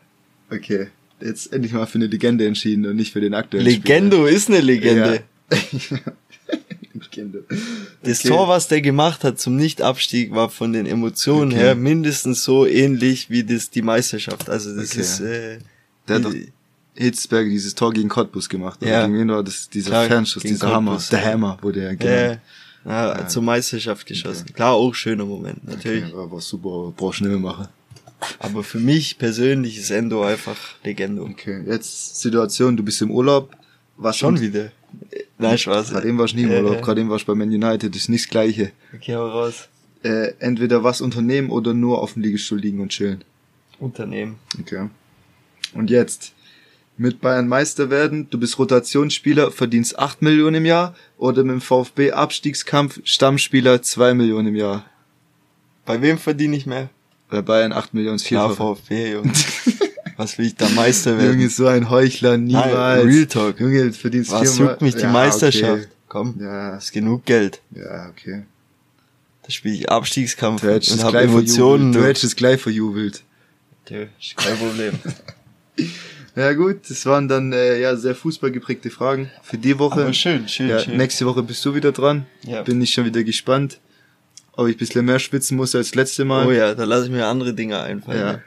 Okay. Jetzt endlich mal für eine Legende entschieden und nicht für den aktuellen Legendo Spieler. ist eine Legende. Ja. Legende. Das okay. Tor, was der gemacht hat zum Nichtabstieg, war von den Emotionen okay. her mindestens so ähnlich wie das die Meisterschaft. Also das okay. ist äh, der hat doch Hitzberger dieses Tor gegen Cottbus gemacht. Ja. Gegen wen war das, dieser Klar, Fernschuss, dieser Cottbus, Hammer. Der Hammer wurde ja genannt. Ja, ja, zur Meisterschaft geschossen. Okay. Klar, auch schöner Moment, natürlich. Okay, war super, brauch schnell machen. Aber für mich persönlich ist Endo einfach Legende. Okay, jetzt Situation, du bist im Urlaub. Was Schon wieder? Nein, Spaß. Gerade eben warst du nie im Urlaub, äh, gerade eben warst du bei Man United, das ist nicht das Gleiche. Okay, hau raus. Äh, entweder was unternehmen oder nur auf dem Liegestuhl liegen und chillen. Unternehmen. Okay. Und jetzt, mit Bayern Meister werden, du bist Rotationsspieler, verdienst 8 Millionen im Jahr oder mit dem VfB Abstiegskampf Stammspieler 2 Millionen im Jahr? Bei wem verdiene ich mehr? Bei Bayern 8 Millionen ist Ja, VfB, Junge. Was will ich da Meister werden? Junge, so ein Heuchler, niemals. Nein, Real Talk. Junge, verdienst Was viermal. juckt mich die ja, Meisterschaft? Okay. Komm, ja. ist genug Geld. Ja, okay. Da spiele ich Abstiegskampf du und habe Emotionen. Du hättest es gleich verjubelt. Ja, kein Problem. Ja gut, das waren dann äh, ja sehr fußballgeprägte Fragen für die Woche. Aber schön, schön, ja, schön. Nächste Woche bist du wieder dran. Ja. Bin ich schon wieder gespannt, ob ich ein bisschen mehr schwitzen muss als letzte Mal. Oh ja, da lasse ich mir andere Dinge einfallen. Ja.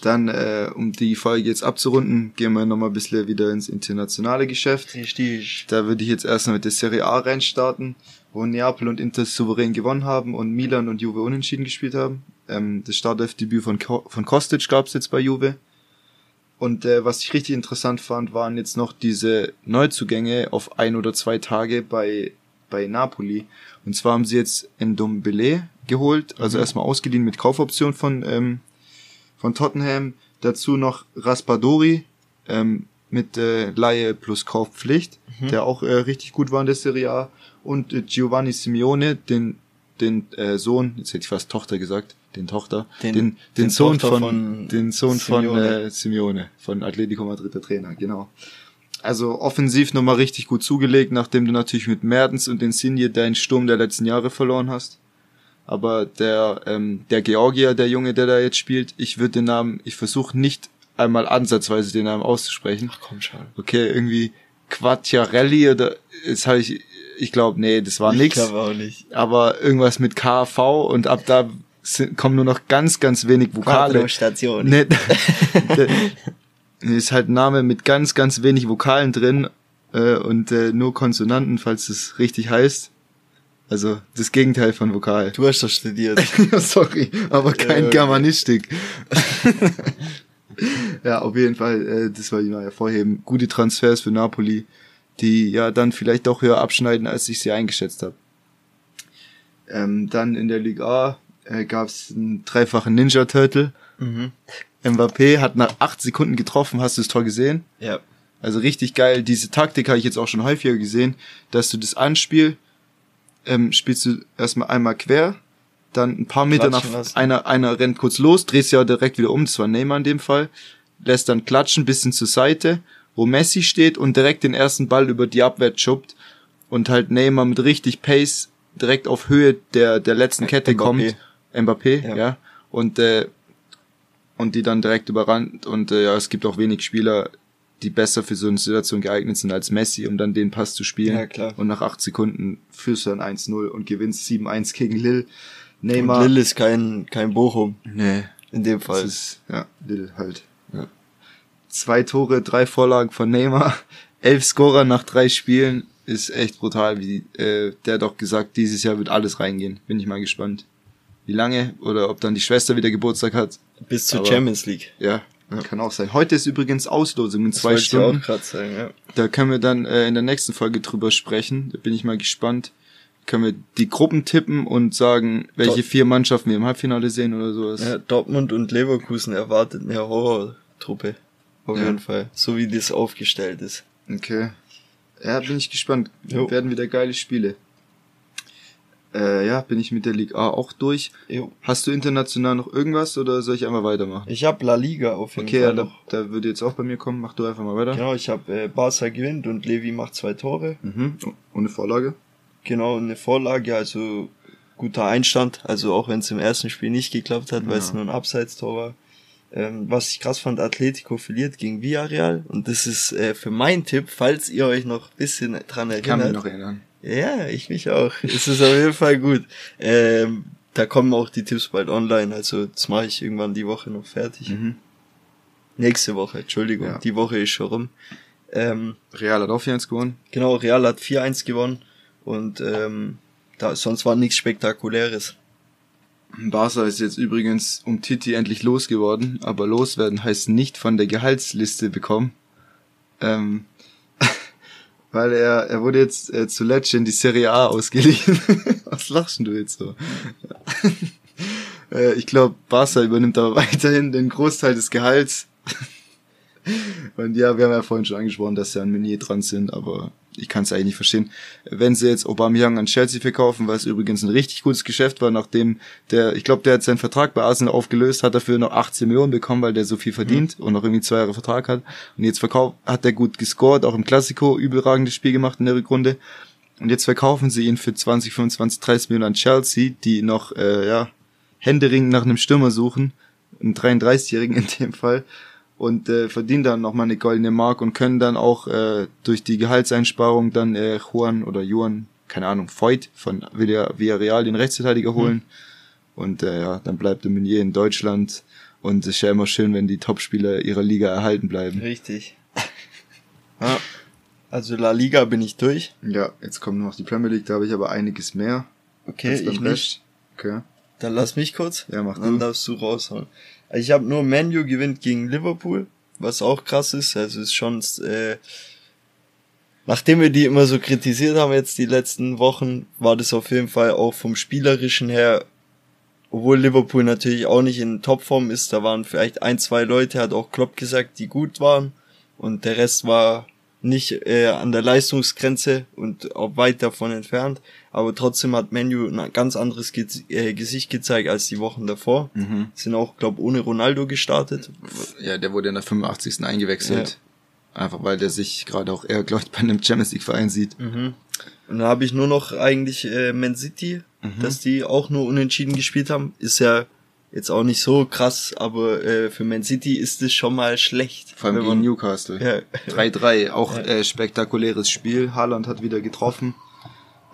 Dann, äh, um die Folge jetzt abzurunden, gehen wir nochmal ein bisschen wieder ins internationale Geschäft. Richtig. Da würde ich jetzt erstmal mit der Serie A reinstarten, wo Neapel und Inter souverän gewonnen haben und Milan und Juve unentschieden gespielt haben. Ähm, das Startelfdebüt von, von Kostic gab's jetzt bei Juve. Und äh, was ich richtig interessant fand, waren jetzt noch diese Neuzugänge auf ein oder zwei Tage bei, bei Napoli. Und zwar haben sie jetzt Ndombele geholt, also mhm. erstmal ausgeliehen mit Kaufoption von, ähm, von Tottenham. Dazu noch Raspadori ähm, mit äh, Laie plus Kaufpflicht, mhm. der auch äh, richtig gut war in der Serie A. Und äh, Giovanni Simeone, den, den äh, Sohn, jetzt hätte ich fast Tochter gesagt, den Tochter, den, den, den, den Sohn von, von, den Sohn Simeone. von äh, Simeone, von Atletico Madrid, der Trainer, genau. Also offensiv nochmal richtig gut zugelegt, nachdem du natürlich mit Mertens und den Sinje deinen Sturm der letzten Jahre verloren hast. Aber der, ähm, der Georgier, der Junge, der da jetzt spielt, ich würde den Namen, ich versuche nicht einmal ansatzweise den Namen auszusprechen. Ach komm schon. Okay, irgendwie Quattiarelli oder das habe ich, ich glaube, nee, das war ich nix. Ich glaube auch nicht. Aber irgendwas mit KV und ab da sind, kommen nur noch ganz, ganz wenig Vokale. Station. Nee, ist halt ein Name mit ganz, ganz wenig Vokalen drin äh, und äh, nur Konsonanten, falls es richtig heißt. Also das Gegenteil von Vokal. Du hast doch studiert. Sorry, aber kein ja, Germanistik. ja, auf jeden Fall, äh, das war ich mal hervorheben. Gute Transfers für Napoli, die ja dann vielleicht doch höher abschneiden, als ich sie eingeschätzt habe. Ähm, dann in der Liga A äh, gab es einen dreifachen Ninja Turtle. Mhm. Mbappé hat nach acht Sekunden getroffen, hast du das Tor gesehen? Ja. Also richtig geil. Diese Taktik habe ich jetzt auch schon häufiger gesehen, dass du das Anspiel ähm, spielst du erstmal einmal quer, dann ein paar Meter nach einer einer rennt kurz los, drehst ja direkt wieder um, das war Neymar in dem Fall, lässt dann klatschen bisschen zur Seite, wo Messi steht und direkt den ersten Ball über die Abwehr schubbt und halt Neymar mit richtig Pace direkt auf Höhe der der letzten Kette Mbappé. kommt Mbappé, ja. ja. Und, äh, und die dann direkt überrannt. Und äh, ja, es gibt auch wenig Spieler, die besser für so eine Situation geeignet sind als Messi, um dann den Pass zu spielen. Ja, klar. Und nach acht Sekunden führst du dann 1-0 und gewinnst 7-1 gegen Lille. Neymar. Und Lille ist kein, kein Bochum. Nee. In dem Fall. Ist, ja, Lille halt. Ja. Zwei Tore, drei Vorlagen von Neymar, elf Scorer nach drei Spielen. Ist echt brutal, wie äh, der doch gesagt, dieses Jahr wird alles reingehen. Bin ich mal gespannt wie lange oder ob dann die Schwester wieder Geburtstag hat. Bis zur Aber, Champions League. Ja, ja, kann auch sein. Heute ist übrigens Auslosung in das zwei Stunden. Ich auch sagen, ja. Da können wir dann äh, in der nächsten Folge drüber sprechen. Da bin ich mal gespannt. Können wir die Gruppen tippen und sagen, welche Dort vier Mannschaften wir im Halbfinale sehen oder sowas. Ja, Dortmund und Leverkusen erwartet eine Horror-Truppe. Auf ja. jeden Fall. So wie das aufgestellt ist. Okay. Ja, bin ich gespannt. Jo. Werden wieder geile Spiele. Äh, ja, bin ich mit der Liga A auch durch. Jo. Hast du international noch irgendwas oder soll ich einfach weitermachen? Ich habe La Liga auf jeden okay, Fall. Okay, ja, da, da würde jetzt auch bei mir kommen. Mach du einfach mal weiter. Genau, ich habe äh, Barca gewinnt und Levi macht zwei Tore. Mhm. Und eine Vorlage? Genau, eine Vorlage, also guter Einstand. Also auch wenn es im ersten Spiel nicht geklappt hat, ja. weil es nur ein Abseitstor war. Ähm, was ich krass fand, Atletico verliert gegen Villarreal. Und das ist äh, für meinen Tipp, falls ihr euch noch bisschen dran erinnert. Ich kann mich noch erinnern. Ja, ich mich auch. es ist auf jeden Fall gut. Ähm, da kommen auch die Tipps bald online, also das mache ich irgendwann die Woche noch fertig. Mhm. Nächste Woche, Entschuldigung, ja. die Woche ist schon rum. Ähm, Real hat auch 4-1 gewonnen. Genau, Real hat 4-1 gewonnen und ähm, da sonst war nichts Spektakuläres. Barca ist jetzt übrigens um Titi endlich losgeworden, aber loswerden heißt nicht von der Gehaltsliste bekommen. Ähm, weil er, er wurde jetzt äh, zuletzt in die Serie A ausgeliehen. Was lachst du jetzt so? äh, ich glaube, Barca übernimmt aber weiterhin den Großteil des Gehalts. Und ja, wir haben ja vorhin schon angesprochen, dass sie an Meunier dran sind, aber ich kann es eigentlich nicht verstehen. Wenn sie jetzt Aubameyang an Chelsea verkaufen, was übrigens ein richtig gutes Geschäft war, nachdem der, ich glaube, der hat seinen Vertrag bei Arsenal aufgelöst, hat dafür noch 18 Millionen bekommen, weil der so viel verdient mhm. und noch irgendwie zwei Jahre Vertrag hat. Und jetzt verkauft, hat er gut gescored, auch im Klassiko übelragendes Spiel gemacht in der Rückrunde. Und jetzt verkaufen sie ihn für 20, 25, 30 Millionen an Chelsea, die noch, äh, ja, händeringend nach einem Stürmer suchen. Einen 33-Jährigen in dem Fall und äh, verdienen dann nochmal eine goldene Mark und können dann auch äh, durch die Gehaltseinsparung dann äh, Juan oder Juan, keine Ahnung, Voigt von Villarreal den Rechtsverteidiger holen. Mhm. Und äh, ja, dann bleibt der Meunier in Deutschland. Und es ist ja immer schön, wenn die Topspieler ihrer Liga erhalten bleiben. Richtig. ja. Also La Liga bin ich durch. Ja, jetzt kommt noch die Premier League, da habe ich aber einiges mehr. Okay, ich nicht. Okay. Dann lass mich kurz. Ja, mach Dann du. darfst du raushauen. Ich habe nur Menu gewinnt gegen Liverpool, was auch krass ist. Also ist schon, äh, nachdem wir die immer so kritisiert haben jetzt die letzten Wochen, war das auf jeden Fall auch vom spielerischen her, obwohl Liverpool natürlich auch nicht in Topform ist, da waren vielleicht ein, zwei Leute, hat auch Klopp gesagt, die gut waren und der Rest war nicht äh, an der Leistungsgrenze und auch weit davon entfernt, aber trotzdem hat Menu ein ganz anderes Ge äh, Gesicht gezeigt als die Wochen davor. Mhm. Sind auch, glaube ohne Ronaldo gestartet. Ja, der wurde in der 85. eingewechselt. Ja. Einfach weil der sich gerade auch eher, glaube ich, bei einem Champions League Verein sieht. Mhm. Und da habe ich nur noch eigentlich äh, Man City, mhm. dass die auch nur unentschieden gespielt haben. Ist ja jetzt auch nicht so krass, aber äh, für Man City ist es schon mal schlecht. Vor allem gegen Newcastle. Ja. 3-3, auch ja. äh, spektakuläres Spiel. Haaland hat wieder getroffen.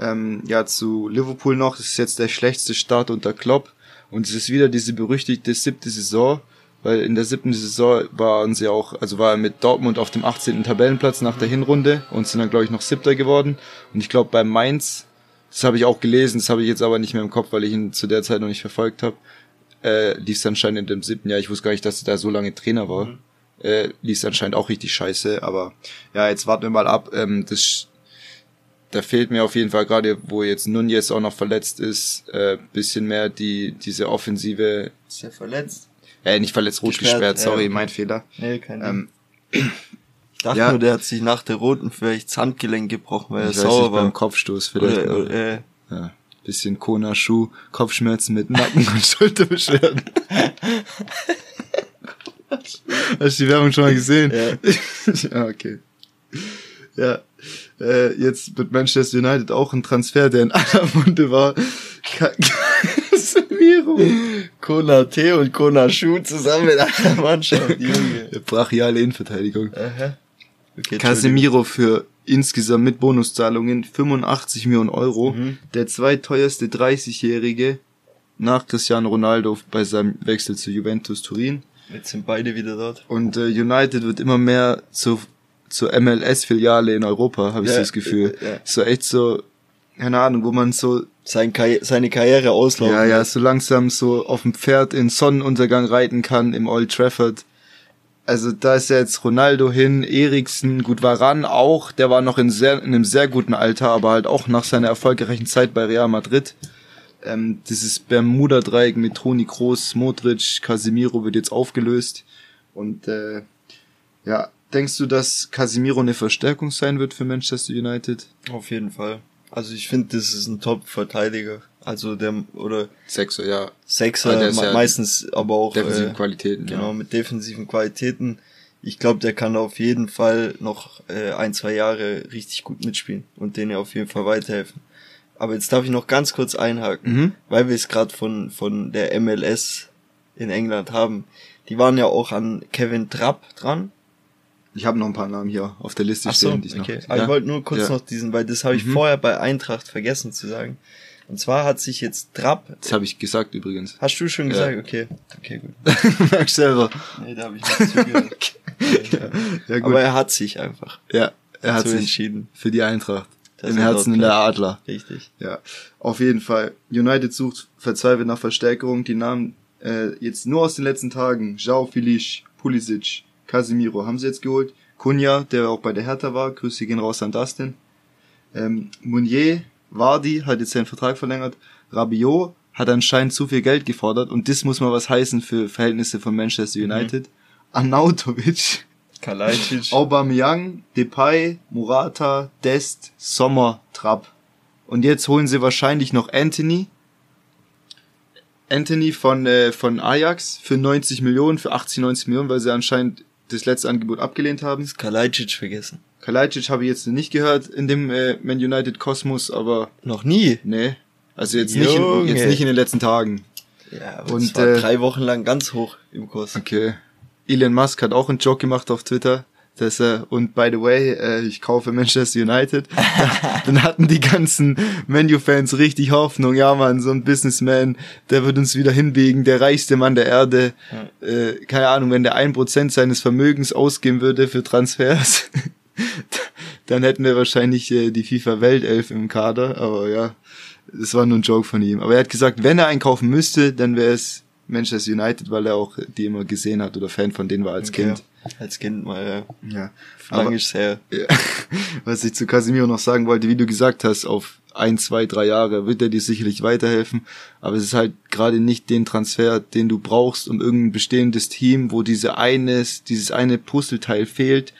Ähm, ja, zu Liverpool noch, das ist jetzt der schlechteste Start unter Klopp. Und es ist wieder diese berüchtigte siebte Saison, weil in der siebten Saison waren sie auch, also war er mit Dortmund auf dem 18. Tabellenplatz nach der Hinrunde und sind dann, glaube ich, noch siebter geworden. Und ich glaube, bei Mainz, das habe ich auch gelesen, das habe ich jetzt aber nicht mehr im Kopf, weil ich ihn zu der Zeit noch nicht verfolgt habe, äh, lief es anscheinend in dem siebten Jahr. Ich wusste gar nicht, dass er da so lange Trainer war. Mhm. Äh, lief anscheinend auch richtig scheiße. Aber ja, jetzt warten wir mal ab. Ähm, das, da fehlt mir auf jeden Fall gerade, wo jetzt Nunez auch noch verletzt ist, äh, bisschen mehr die diese offensive. Ist er verletzt? Äh, nicht verletzt, rot gesperrt, gesperrt sorry, ja, okay. mein Fehler. Nee, kein ähm, Ich dachte ja. nur, der hat sich nach der roten vielleicht das Handgelenk gebrochen, weil er sauer nicht, war. beim Kopfstoß vielleicht. Oder, oder, äh, ja bisschen Kona Schuh, Kopfschmerzen mit Nacken und Schulterbeschwerden. Hast du die Werbung schon mal gesehen? Ja. ja, okay. Ja, äh, jetzt mit Manchester United auch ein Transfer, der in aller Munde war. Casemiro. Kona T und Kona Schuh zusammen in einer Mannschaft, Junge. Brachiale Innenverteidigung. Aha. Okay, Casemiro für insgesamt mit Bonuszahlungen 85 Millionen Euro. Mhm. Der zweiteuerste 30-Jährige nach Cristiano Ronaldo bei seinem Wechsel zu Juventus Turin. Jetzt sind beide wieder dort. Und äh, United wird immer mehr zu, zur MLS-Filiale in Europa, habe ich ja, das Gefühl. Ja, ja. So echt so, keine Ahnung, wo man so Sein Karri seine Karriere auslaufen. Ja, ja, so langsam so auf dem Pferd in Sonnenuntergang reiten kann im Old Trafford also da ist ja jetzt Ronaldo hin, Eriksen, gut Varan auch, der war noch in, sehr, in einem sehr guten Alter, aber halt auch nach seiner erfolgreichen Zeit bei Real Madrid. Ähm, dieses Bermuda-Dreieck mit Toni Kroos, Modric, Casemiro wird jetzt aufgelöst. Und äh, ja, denkst du, dass Casemiro eine Verstärkung sein wird für Manchester United? Auf jeden Fall. Also ich finde, das ist ein Top-Verteidiger. Also der oder Sechser, ja. Sechser me ja meistens, aber auch defensiven äh, Qualitäten. Genau, ja. mit defensiven Qualitäten. Ich glaube, der kann auf jeden Fall noch äh, ein, zwei Jahre richtig gut mitspielen und denen auf jeden Fall weiterhelfen. Aber jetzt darf ich noch ganz kurz einhaken, mhm. weil wir es gerade von von der MLS in England haben. Die waren ja auch an Kevin Trapp dran. Ich habe noch ein paar Namen hier auf der Liste Ach stehen, so, die ich okay. noch. Aber ja? ich wollte nur kurz ja. noch diesen, weil das habe ich mhm. vorher bei Eintracht vergessen zu sagen. Und zwar hat sich jetzt Trapp. Das habe ich gesagt übrigens. Hast du schon gesagt? Ja. Okay. Okay, gut. Merkst selber. Nee, da habe ich nicht zugehört. okay. ja. ja, gut. Aber er hat sich einfach. Ja, er hat sich entschieden. Für die Eintracht. Das Im Herzen in der Adler. Richtig. Ja, auf jeden Fall. United sucht verzweifelt nach Verstärkung. Die Namen äh, jetzt nur aus den letzten Tagen. Jao Filic, Pulisic, Casimiro haben sie jetzt geholt. Kunja, der auch bei der Hertha war. Grüße gehen raus an Dustin. Ähm, Mounier Vardy hat jetzt seinen Vertrag verlängert. Rabiot hat anscheinend zu viel Geld gefordert und das muss mal was heißen für Verhältnisse von Manchester mhm. United. Mhm. Arnautovic, Kalajdzic, Aubameyang, Depay, Murata, Dest, Sommer, Trapp. Und jetzt holen sie wahrscheinlich noch Anthony. Anthony von, äh, von Ajax für 90 Millionen, für 80, 90 Millionen, weil sie anscheinend das letzte Angebot abgelehnt haben. Das Kalajdzic vergessen. Kalajdzic habe ich jetzt nicht gehört in dem äh, Man United Kosmos, aber noch nie. Nee, also jetzt nicht in, jetzt nicht in den letzten Tagen. Ja, aber und war äh, drei Wochen lang ganz hoch im Kurs. Okay. Elon Musk hat auch einen Joke gemacht auf Twitter. Dass er, und by the way, äh, ich kaufe Manchester United. Dann hatten die ganzen Menu-Fans richtig Hoffnung. Ja, man, so ein Businessman, der wird uns wieder hinbiegen, der reichste Mann der Erde. Äh, keine Ahnung, wenn der ein Prozent seines Vermögens ausgeben würde für Transfers, dann hätten wir wahrscheinlich äh, die FIFA Weltelf im Kader, aber ja. Das war nur ein Joke von ihm. Aber er hat gesagt, wenn er einkaufen müsste, dann wäre es Manchester United, weil er auch die immer gesehen hat oder Fan von denen war als. Kind. Als Kind mal, ja. ja. Lange ist her. Ja. Was ich zu Casemiro noch sagen wollte, wie du gesagt hast, auf ein, zwei, drei Jahre wird er dir sicherlich weiterhelfen. Aber es ist halt gerade nicht den Transfer, den du brauchst, um irgendein bestehendes Team, wo diese eines, dieses eine Puzzleteil fehlt,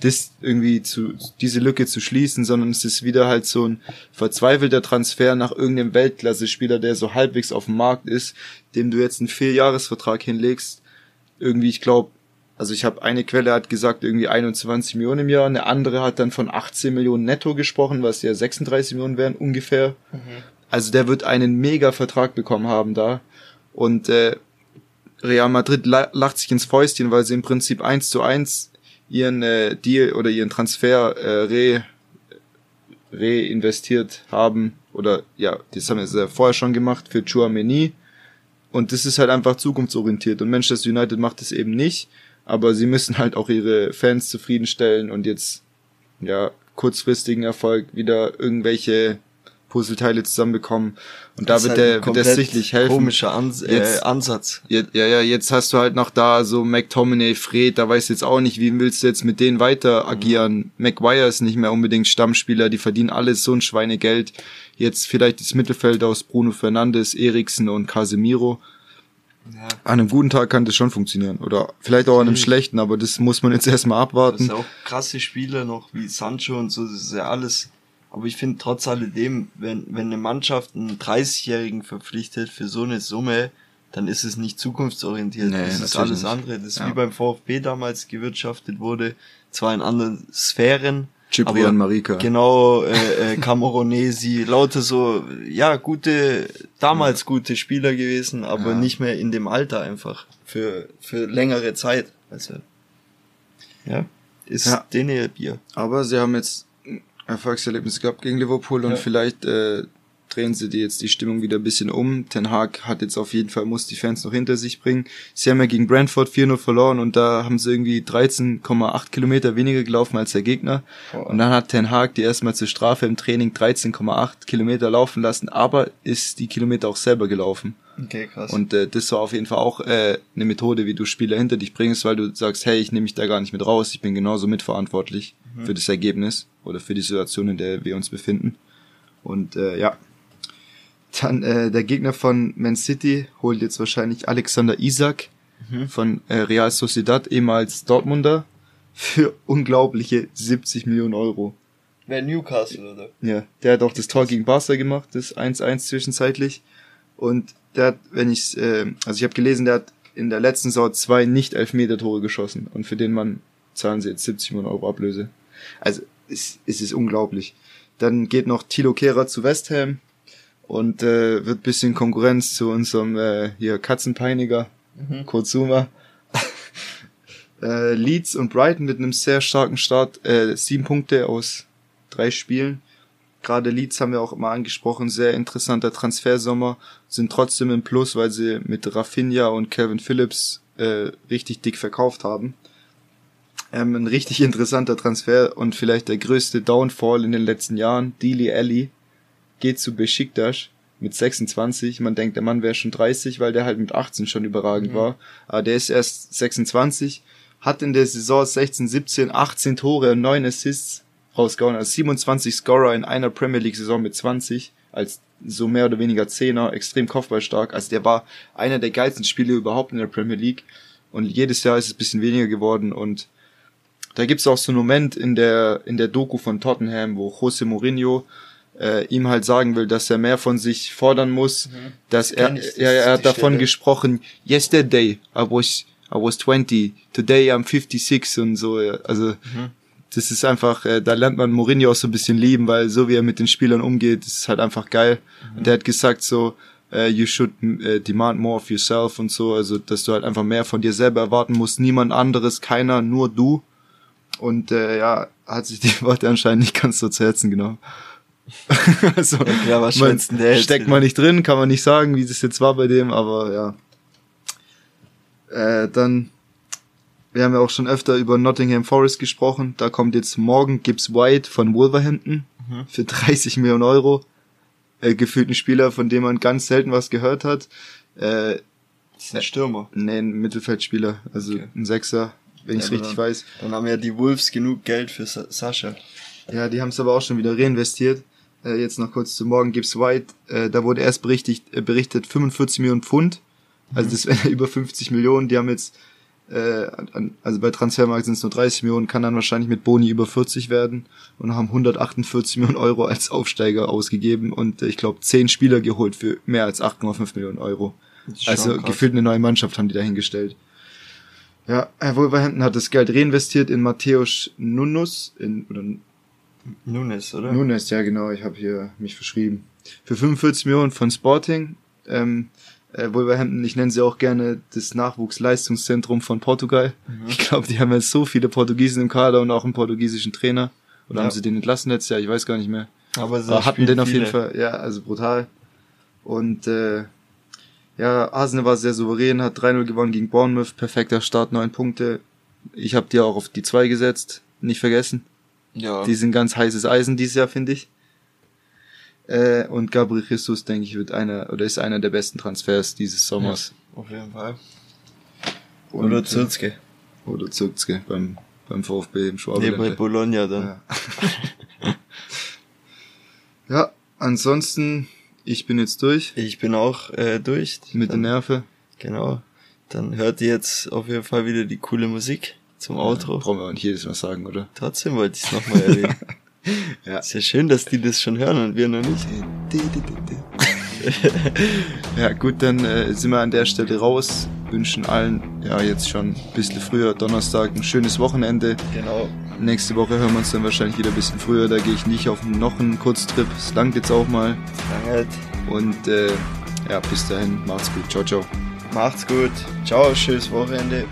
das irgendwie zu, diese Lücke zu schließen, sondern es ist wieder halt so ein verzweifelter Transfer nach irgendeinem Weltklasse-Spieler, der so halbwegs auf dem Markt ist, dem du jetzt einen Vierjahresvertrag hinlegst. Irgendwie, ich glaube, also ich habe eine Quelle hat gesagt irgendwie 21 Millionen im Jahr, eine andere hat dann von 18 Millionen netto gesprochen, was ja 36 Millionen wären ungefähr. Mhm. Also der wird einen mega Vertrag bekommen haben da und äh, Real Madrid lacht sich ins Fäustchen, weil sie im Prinzip eins zu eins ihren äh, Deal oder ihren Transfer äh, re reinvestiert haben oder ja, das haben ja vorher schon gemacht für Chouameni und das ist halt einfach zukunftsorientiert. Und Manchester United macht es eben nicht, aber sie müssen halt auch ihre Fans zufriedenstellen und jetzt ja kurzfristigen Erfolg wieder irgendwelche Puzzleteile zusammenbekommen. Und da wird halt der, wird der sichtlich helfen. Komischer Ans äh, jetzt, Ansatz. Ja, ja, jetzt hast du halt noch da so McTominay, Fred, da weißt du jetzt auch nicht, wie willst du jetzt mit denen weiter mhm. agieren. Mhm. Maguire ist nicht mehr unbedingt Stammspieler, die verdienen alles so ein Schweinegeld. Jetzt vielleicht das Mittelfeld aus Bruno Fernandes, Eriksen und Casemiro. Ja. An einem guten Tag kann das schon funktionieren. Oder vielleicht auch an einem schlechten, aber das muss man jetzt erstmal abwarten. Das ist auch krasse Spieler noch wie Sancho und so, das ist ja alles aber ich finde trotz alledem, wenn, wenn eine Mannschaft einen 30-Jährigen verpflichtet für so eine Summe, dann ist es nicht zukunftsorientiert. Nee, das ist alles nicht. andere. Das ist ja. wie beim VfB damals gewirtschaftet wurde, zwar in anderen Sphären. Ciprian Marika. Genau, äh, äh, Camoronesi, lauter so, ja, gute, damals ja. gute Spieler gewesen, aber ja. nicht mehr in dem Alter einfach. Für, für längere Zeit. Also, ja, ist ja. denen Bier. Aber sie haben jetzt Erfolgserlebnis gehabt gegen Liverpool und ja. vielleicht äh, drehen sie die jetzt die Stimmung wieder ein bisschen um. Ten Hag hat jetzt auf jeden Fall, muss die Fans noch hinter sich bringen. Sie haben ja gegen Brentford 4-0 verloren und da haben sie irgendwie 13,8 Kilometer weniger gelaufen als der Gegner. Oh. Und dann hat Ten Hag die erstmal zur Strafe im Training 13,8 Kilometer laufen lassen, aber ist die Kilometer auch selber gelaufen. Okay, krass. Und äh, das war auf jeden Fall auch äh, eine Methode, wie du Spieler hinter dich bringst, weil du sagst, hey, ich nehme mich da gar nicht mit raus, ich bin genauso mitverantwortlich mhm. für das Ergebnis oder für die Situation, in der wir uns befinden. Und äh, ja, dann äh, der Gegner von Man City holt jetzt wahrscheinlich Alexander Isak mhm. von äh, Real Sociedad, ehemals Dortmunder, für unglaubliche 70 Millionen Euro. Wer Newcastle, oder? Ja, der hat auch das Tor gegen Barca gemacht, das 1-1 zwischenzeitlich. Und der hat, wenn ich, äh, also ich habe gelesen, der hat in der letzten Saison zwei Nicht-Elfmeter-Tore geschossen. Und für den Mann zahlen sie jetzt 70 Millionen Euro Ablöse. Also es, es ist unglaublich. Dann geht noch Tilo Kehrer zu West Ham und äh, wird bisschen Konkurrenz zu unserem äh, hier Katzenpeiniger, mhm. Kurzuma. äh, Leeds und Brighton mit einem sehr starken Start, äh, sieben Punkte aus drei Spielen. Gerade Leeds haben wir auch immer angesprochen, sehr interessanter Transfersommer, sind trotzdem im Plus, weil sie mit Rafinha und Kevin Phillips äh, richtig dick verkauft haben. Ähm, ein richtig interessanter Transfer und vielleicht der größte Downfall in den letzten Jahren. Dili Alli geht zu Besiktas mit 26. Man denkt, der Mann wäre schon 30, weil der halt mit 18 schon überragend mhm. war. Aber der ist erst 26, hat in der Saison 16, 17, 18 Tore und 9 Assists rausgehauen. Also 27 Scorer in einer Premier League Saison mit 20 als so mehr oder weniger Zehner, extrem kopfballstark. Also der war einer der geilsten Spiele überhaupt in der Premier League. Und jedes Jahr ist es ein bisschen weniger geworden und da gibt's auch so einen Moment in der, in der Doku von Tottenham, wo Jose Mourinho äh, ihm halt sagen will, dass er mehr von sich fordern muss, mhm. dass er, das er, er hat davon Stelle. gesprochen, yesterday I was, I was 20, today I'm 56 und so, also, mhm. Das ist einfach, äh, da lernt man Mourinho auch so ein bisschen lieben, weil so wie er mit den Spielern umgeht, ist halt einfach geil. Mhm. Und er hat gesagt so, uh, you should uh, demand more of yourself und so, also dass du halt einfach mehr von dir selber erwarten musst, niemand anderes, keiner, nur du. Und äh, ja, hat sich die Worte anscheinend nicht ganz so zu Herzen genommen. also, ja, was man steckt man nicht drin, kann man nicht sagen, wie das jetzt war bei dem, aber ja. Äh, dann, wir haben ja auch schon öfter über Nottingham Forest gesprochen. Da kommt jetzt morgen Gibbs White von Wolverhampton mhm. für 30 Millionen Euro. äh, gefühlten Spieler, von dem man ganz selten was gehört hat. Äh, das ist ein Stürmer. Nee, ein Mittelfeldspieler, also okay. ein Sechser, wenn ja, ich es richtig dann, weiß. Dann haben ja die Wolves genug Geld für Sa Sascha. Ja, die haben es aber auch schon wieder reinvestiert. Äh, jetzt noch kurz zu morgen Gibbs White. Äh, da wurde erst berichtet, äh, berichtet 45 Millionen Pfund. Also mhm. das wären über 50 Millionen. Die haben jetzt äh, also bei Transfermarkt sind es nur 30 Millionen, kann dann wahrscheinlich mit Boni über 40 werden und haben 148 Millionen Euro als Aufsteiger ausgegeben und äh, ich glaube 10 Spieler geholt für mehr als 8,5 Millionen Euro. Also gefühlt eine neue Mannschaft haben die dahingestellt. Ja, Herr Wolverhampton hat das Geld reinvestiert in Matthäus Nunes, in, oder Nunes, oder? Nunes, ja genau, ich habe hier mich verschrieben. Für 45 Millionen von Sporting. Ähm, äh, Wolverhampton, ich nenne sie auch gerne das Nachwuchsleistungszentrum von Portugal. Mhm. Ich glaube, die haben jetzt so viele Portugiesen im Kader und auch einen portugiesischen Trainer. Oder ja. haben sie den entlassen letztes Jahr? Ich weiß gar nicht mehr. Aber sie hatten den auf jeden Fall, ja, also brutal. Und äh, ja, Arsenal war sehr souverän, hat 3-0 gewonnen gegen Bournemouth, perfekter Start, neun Punkte. Ich habe die auch auf die zwei gesetzt, nicht vergessen. Ja. Die sind ganz heißes Eisen dieses Jahr, finde ich. Äh, und Gabriel Jesus, denke ich, wird einer oder ist einer der besten Transfers dieses Sommers. Ja, auf jeden Fall. Und, oder Zürtzke. Oder Zürtzke beim, beim VfB im Schwaben. Nee, bei Bologna dann. Ja. ja, ansonsten, ich bin jetzt durch. Ich bin auch äh, durch. Mit den Nerven. Genau. Dann hört ihr jetzt auf jeden Fall wieder die coole Musik zum Outro. Ja, brauchen wir auch nicht jedes Mal sagen, oder? Trotzdem wollte ich es nochmal erwähnen. ja. Ist ja schön, dass die das schon hören und wir noch nicht. ja, gut, dann äh, sind wir an der Stelle raus. Wünschen allen, ja, jetzt schon ein bisschen früher, Donnerstag, ein schönes Wochenende. Genau. Nächste Woche hören wir uns dann wahrscheinlich wieder ein bisschen früher. Da gehe ich nicht auf noch einen Kurztrip. Es langt jetzt auch mal. Langt. Und äh, ja, bis dahin, macht's gut. Ciao, ciao. Macht's gut. Ciao, schönes Wochenende.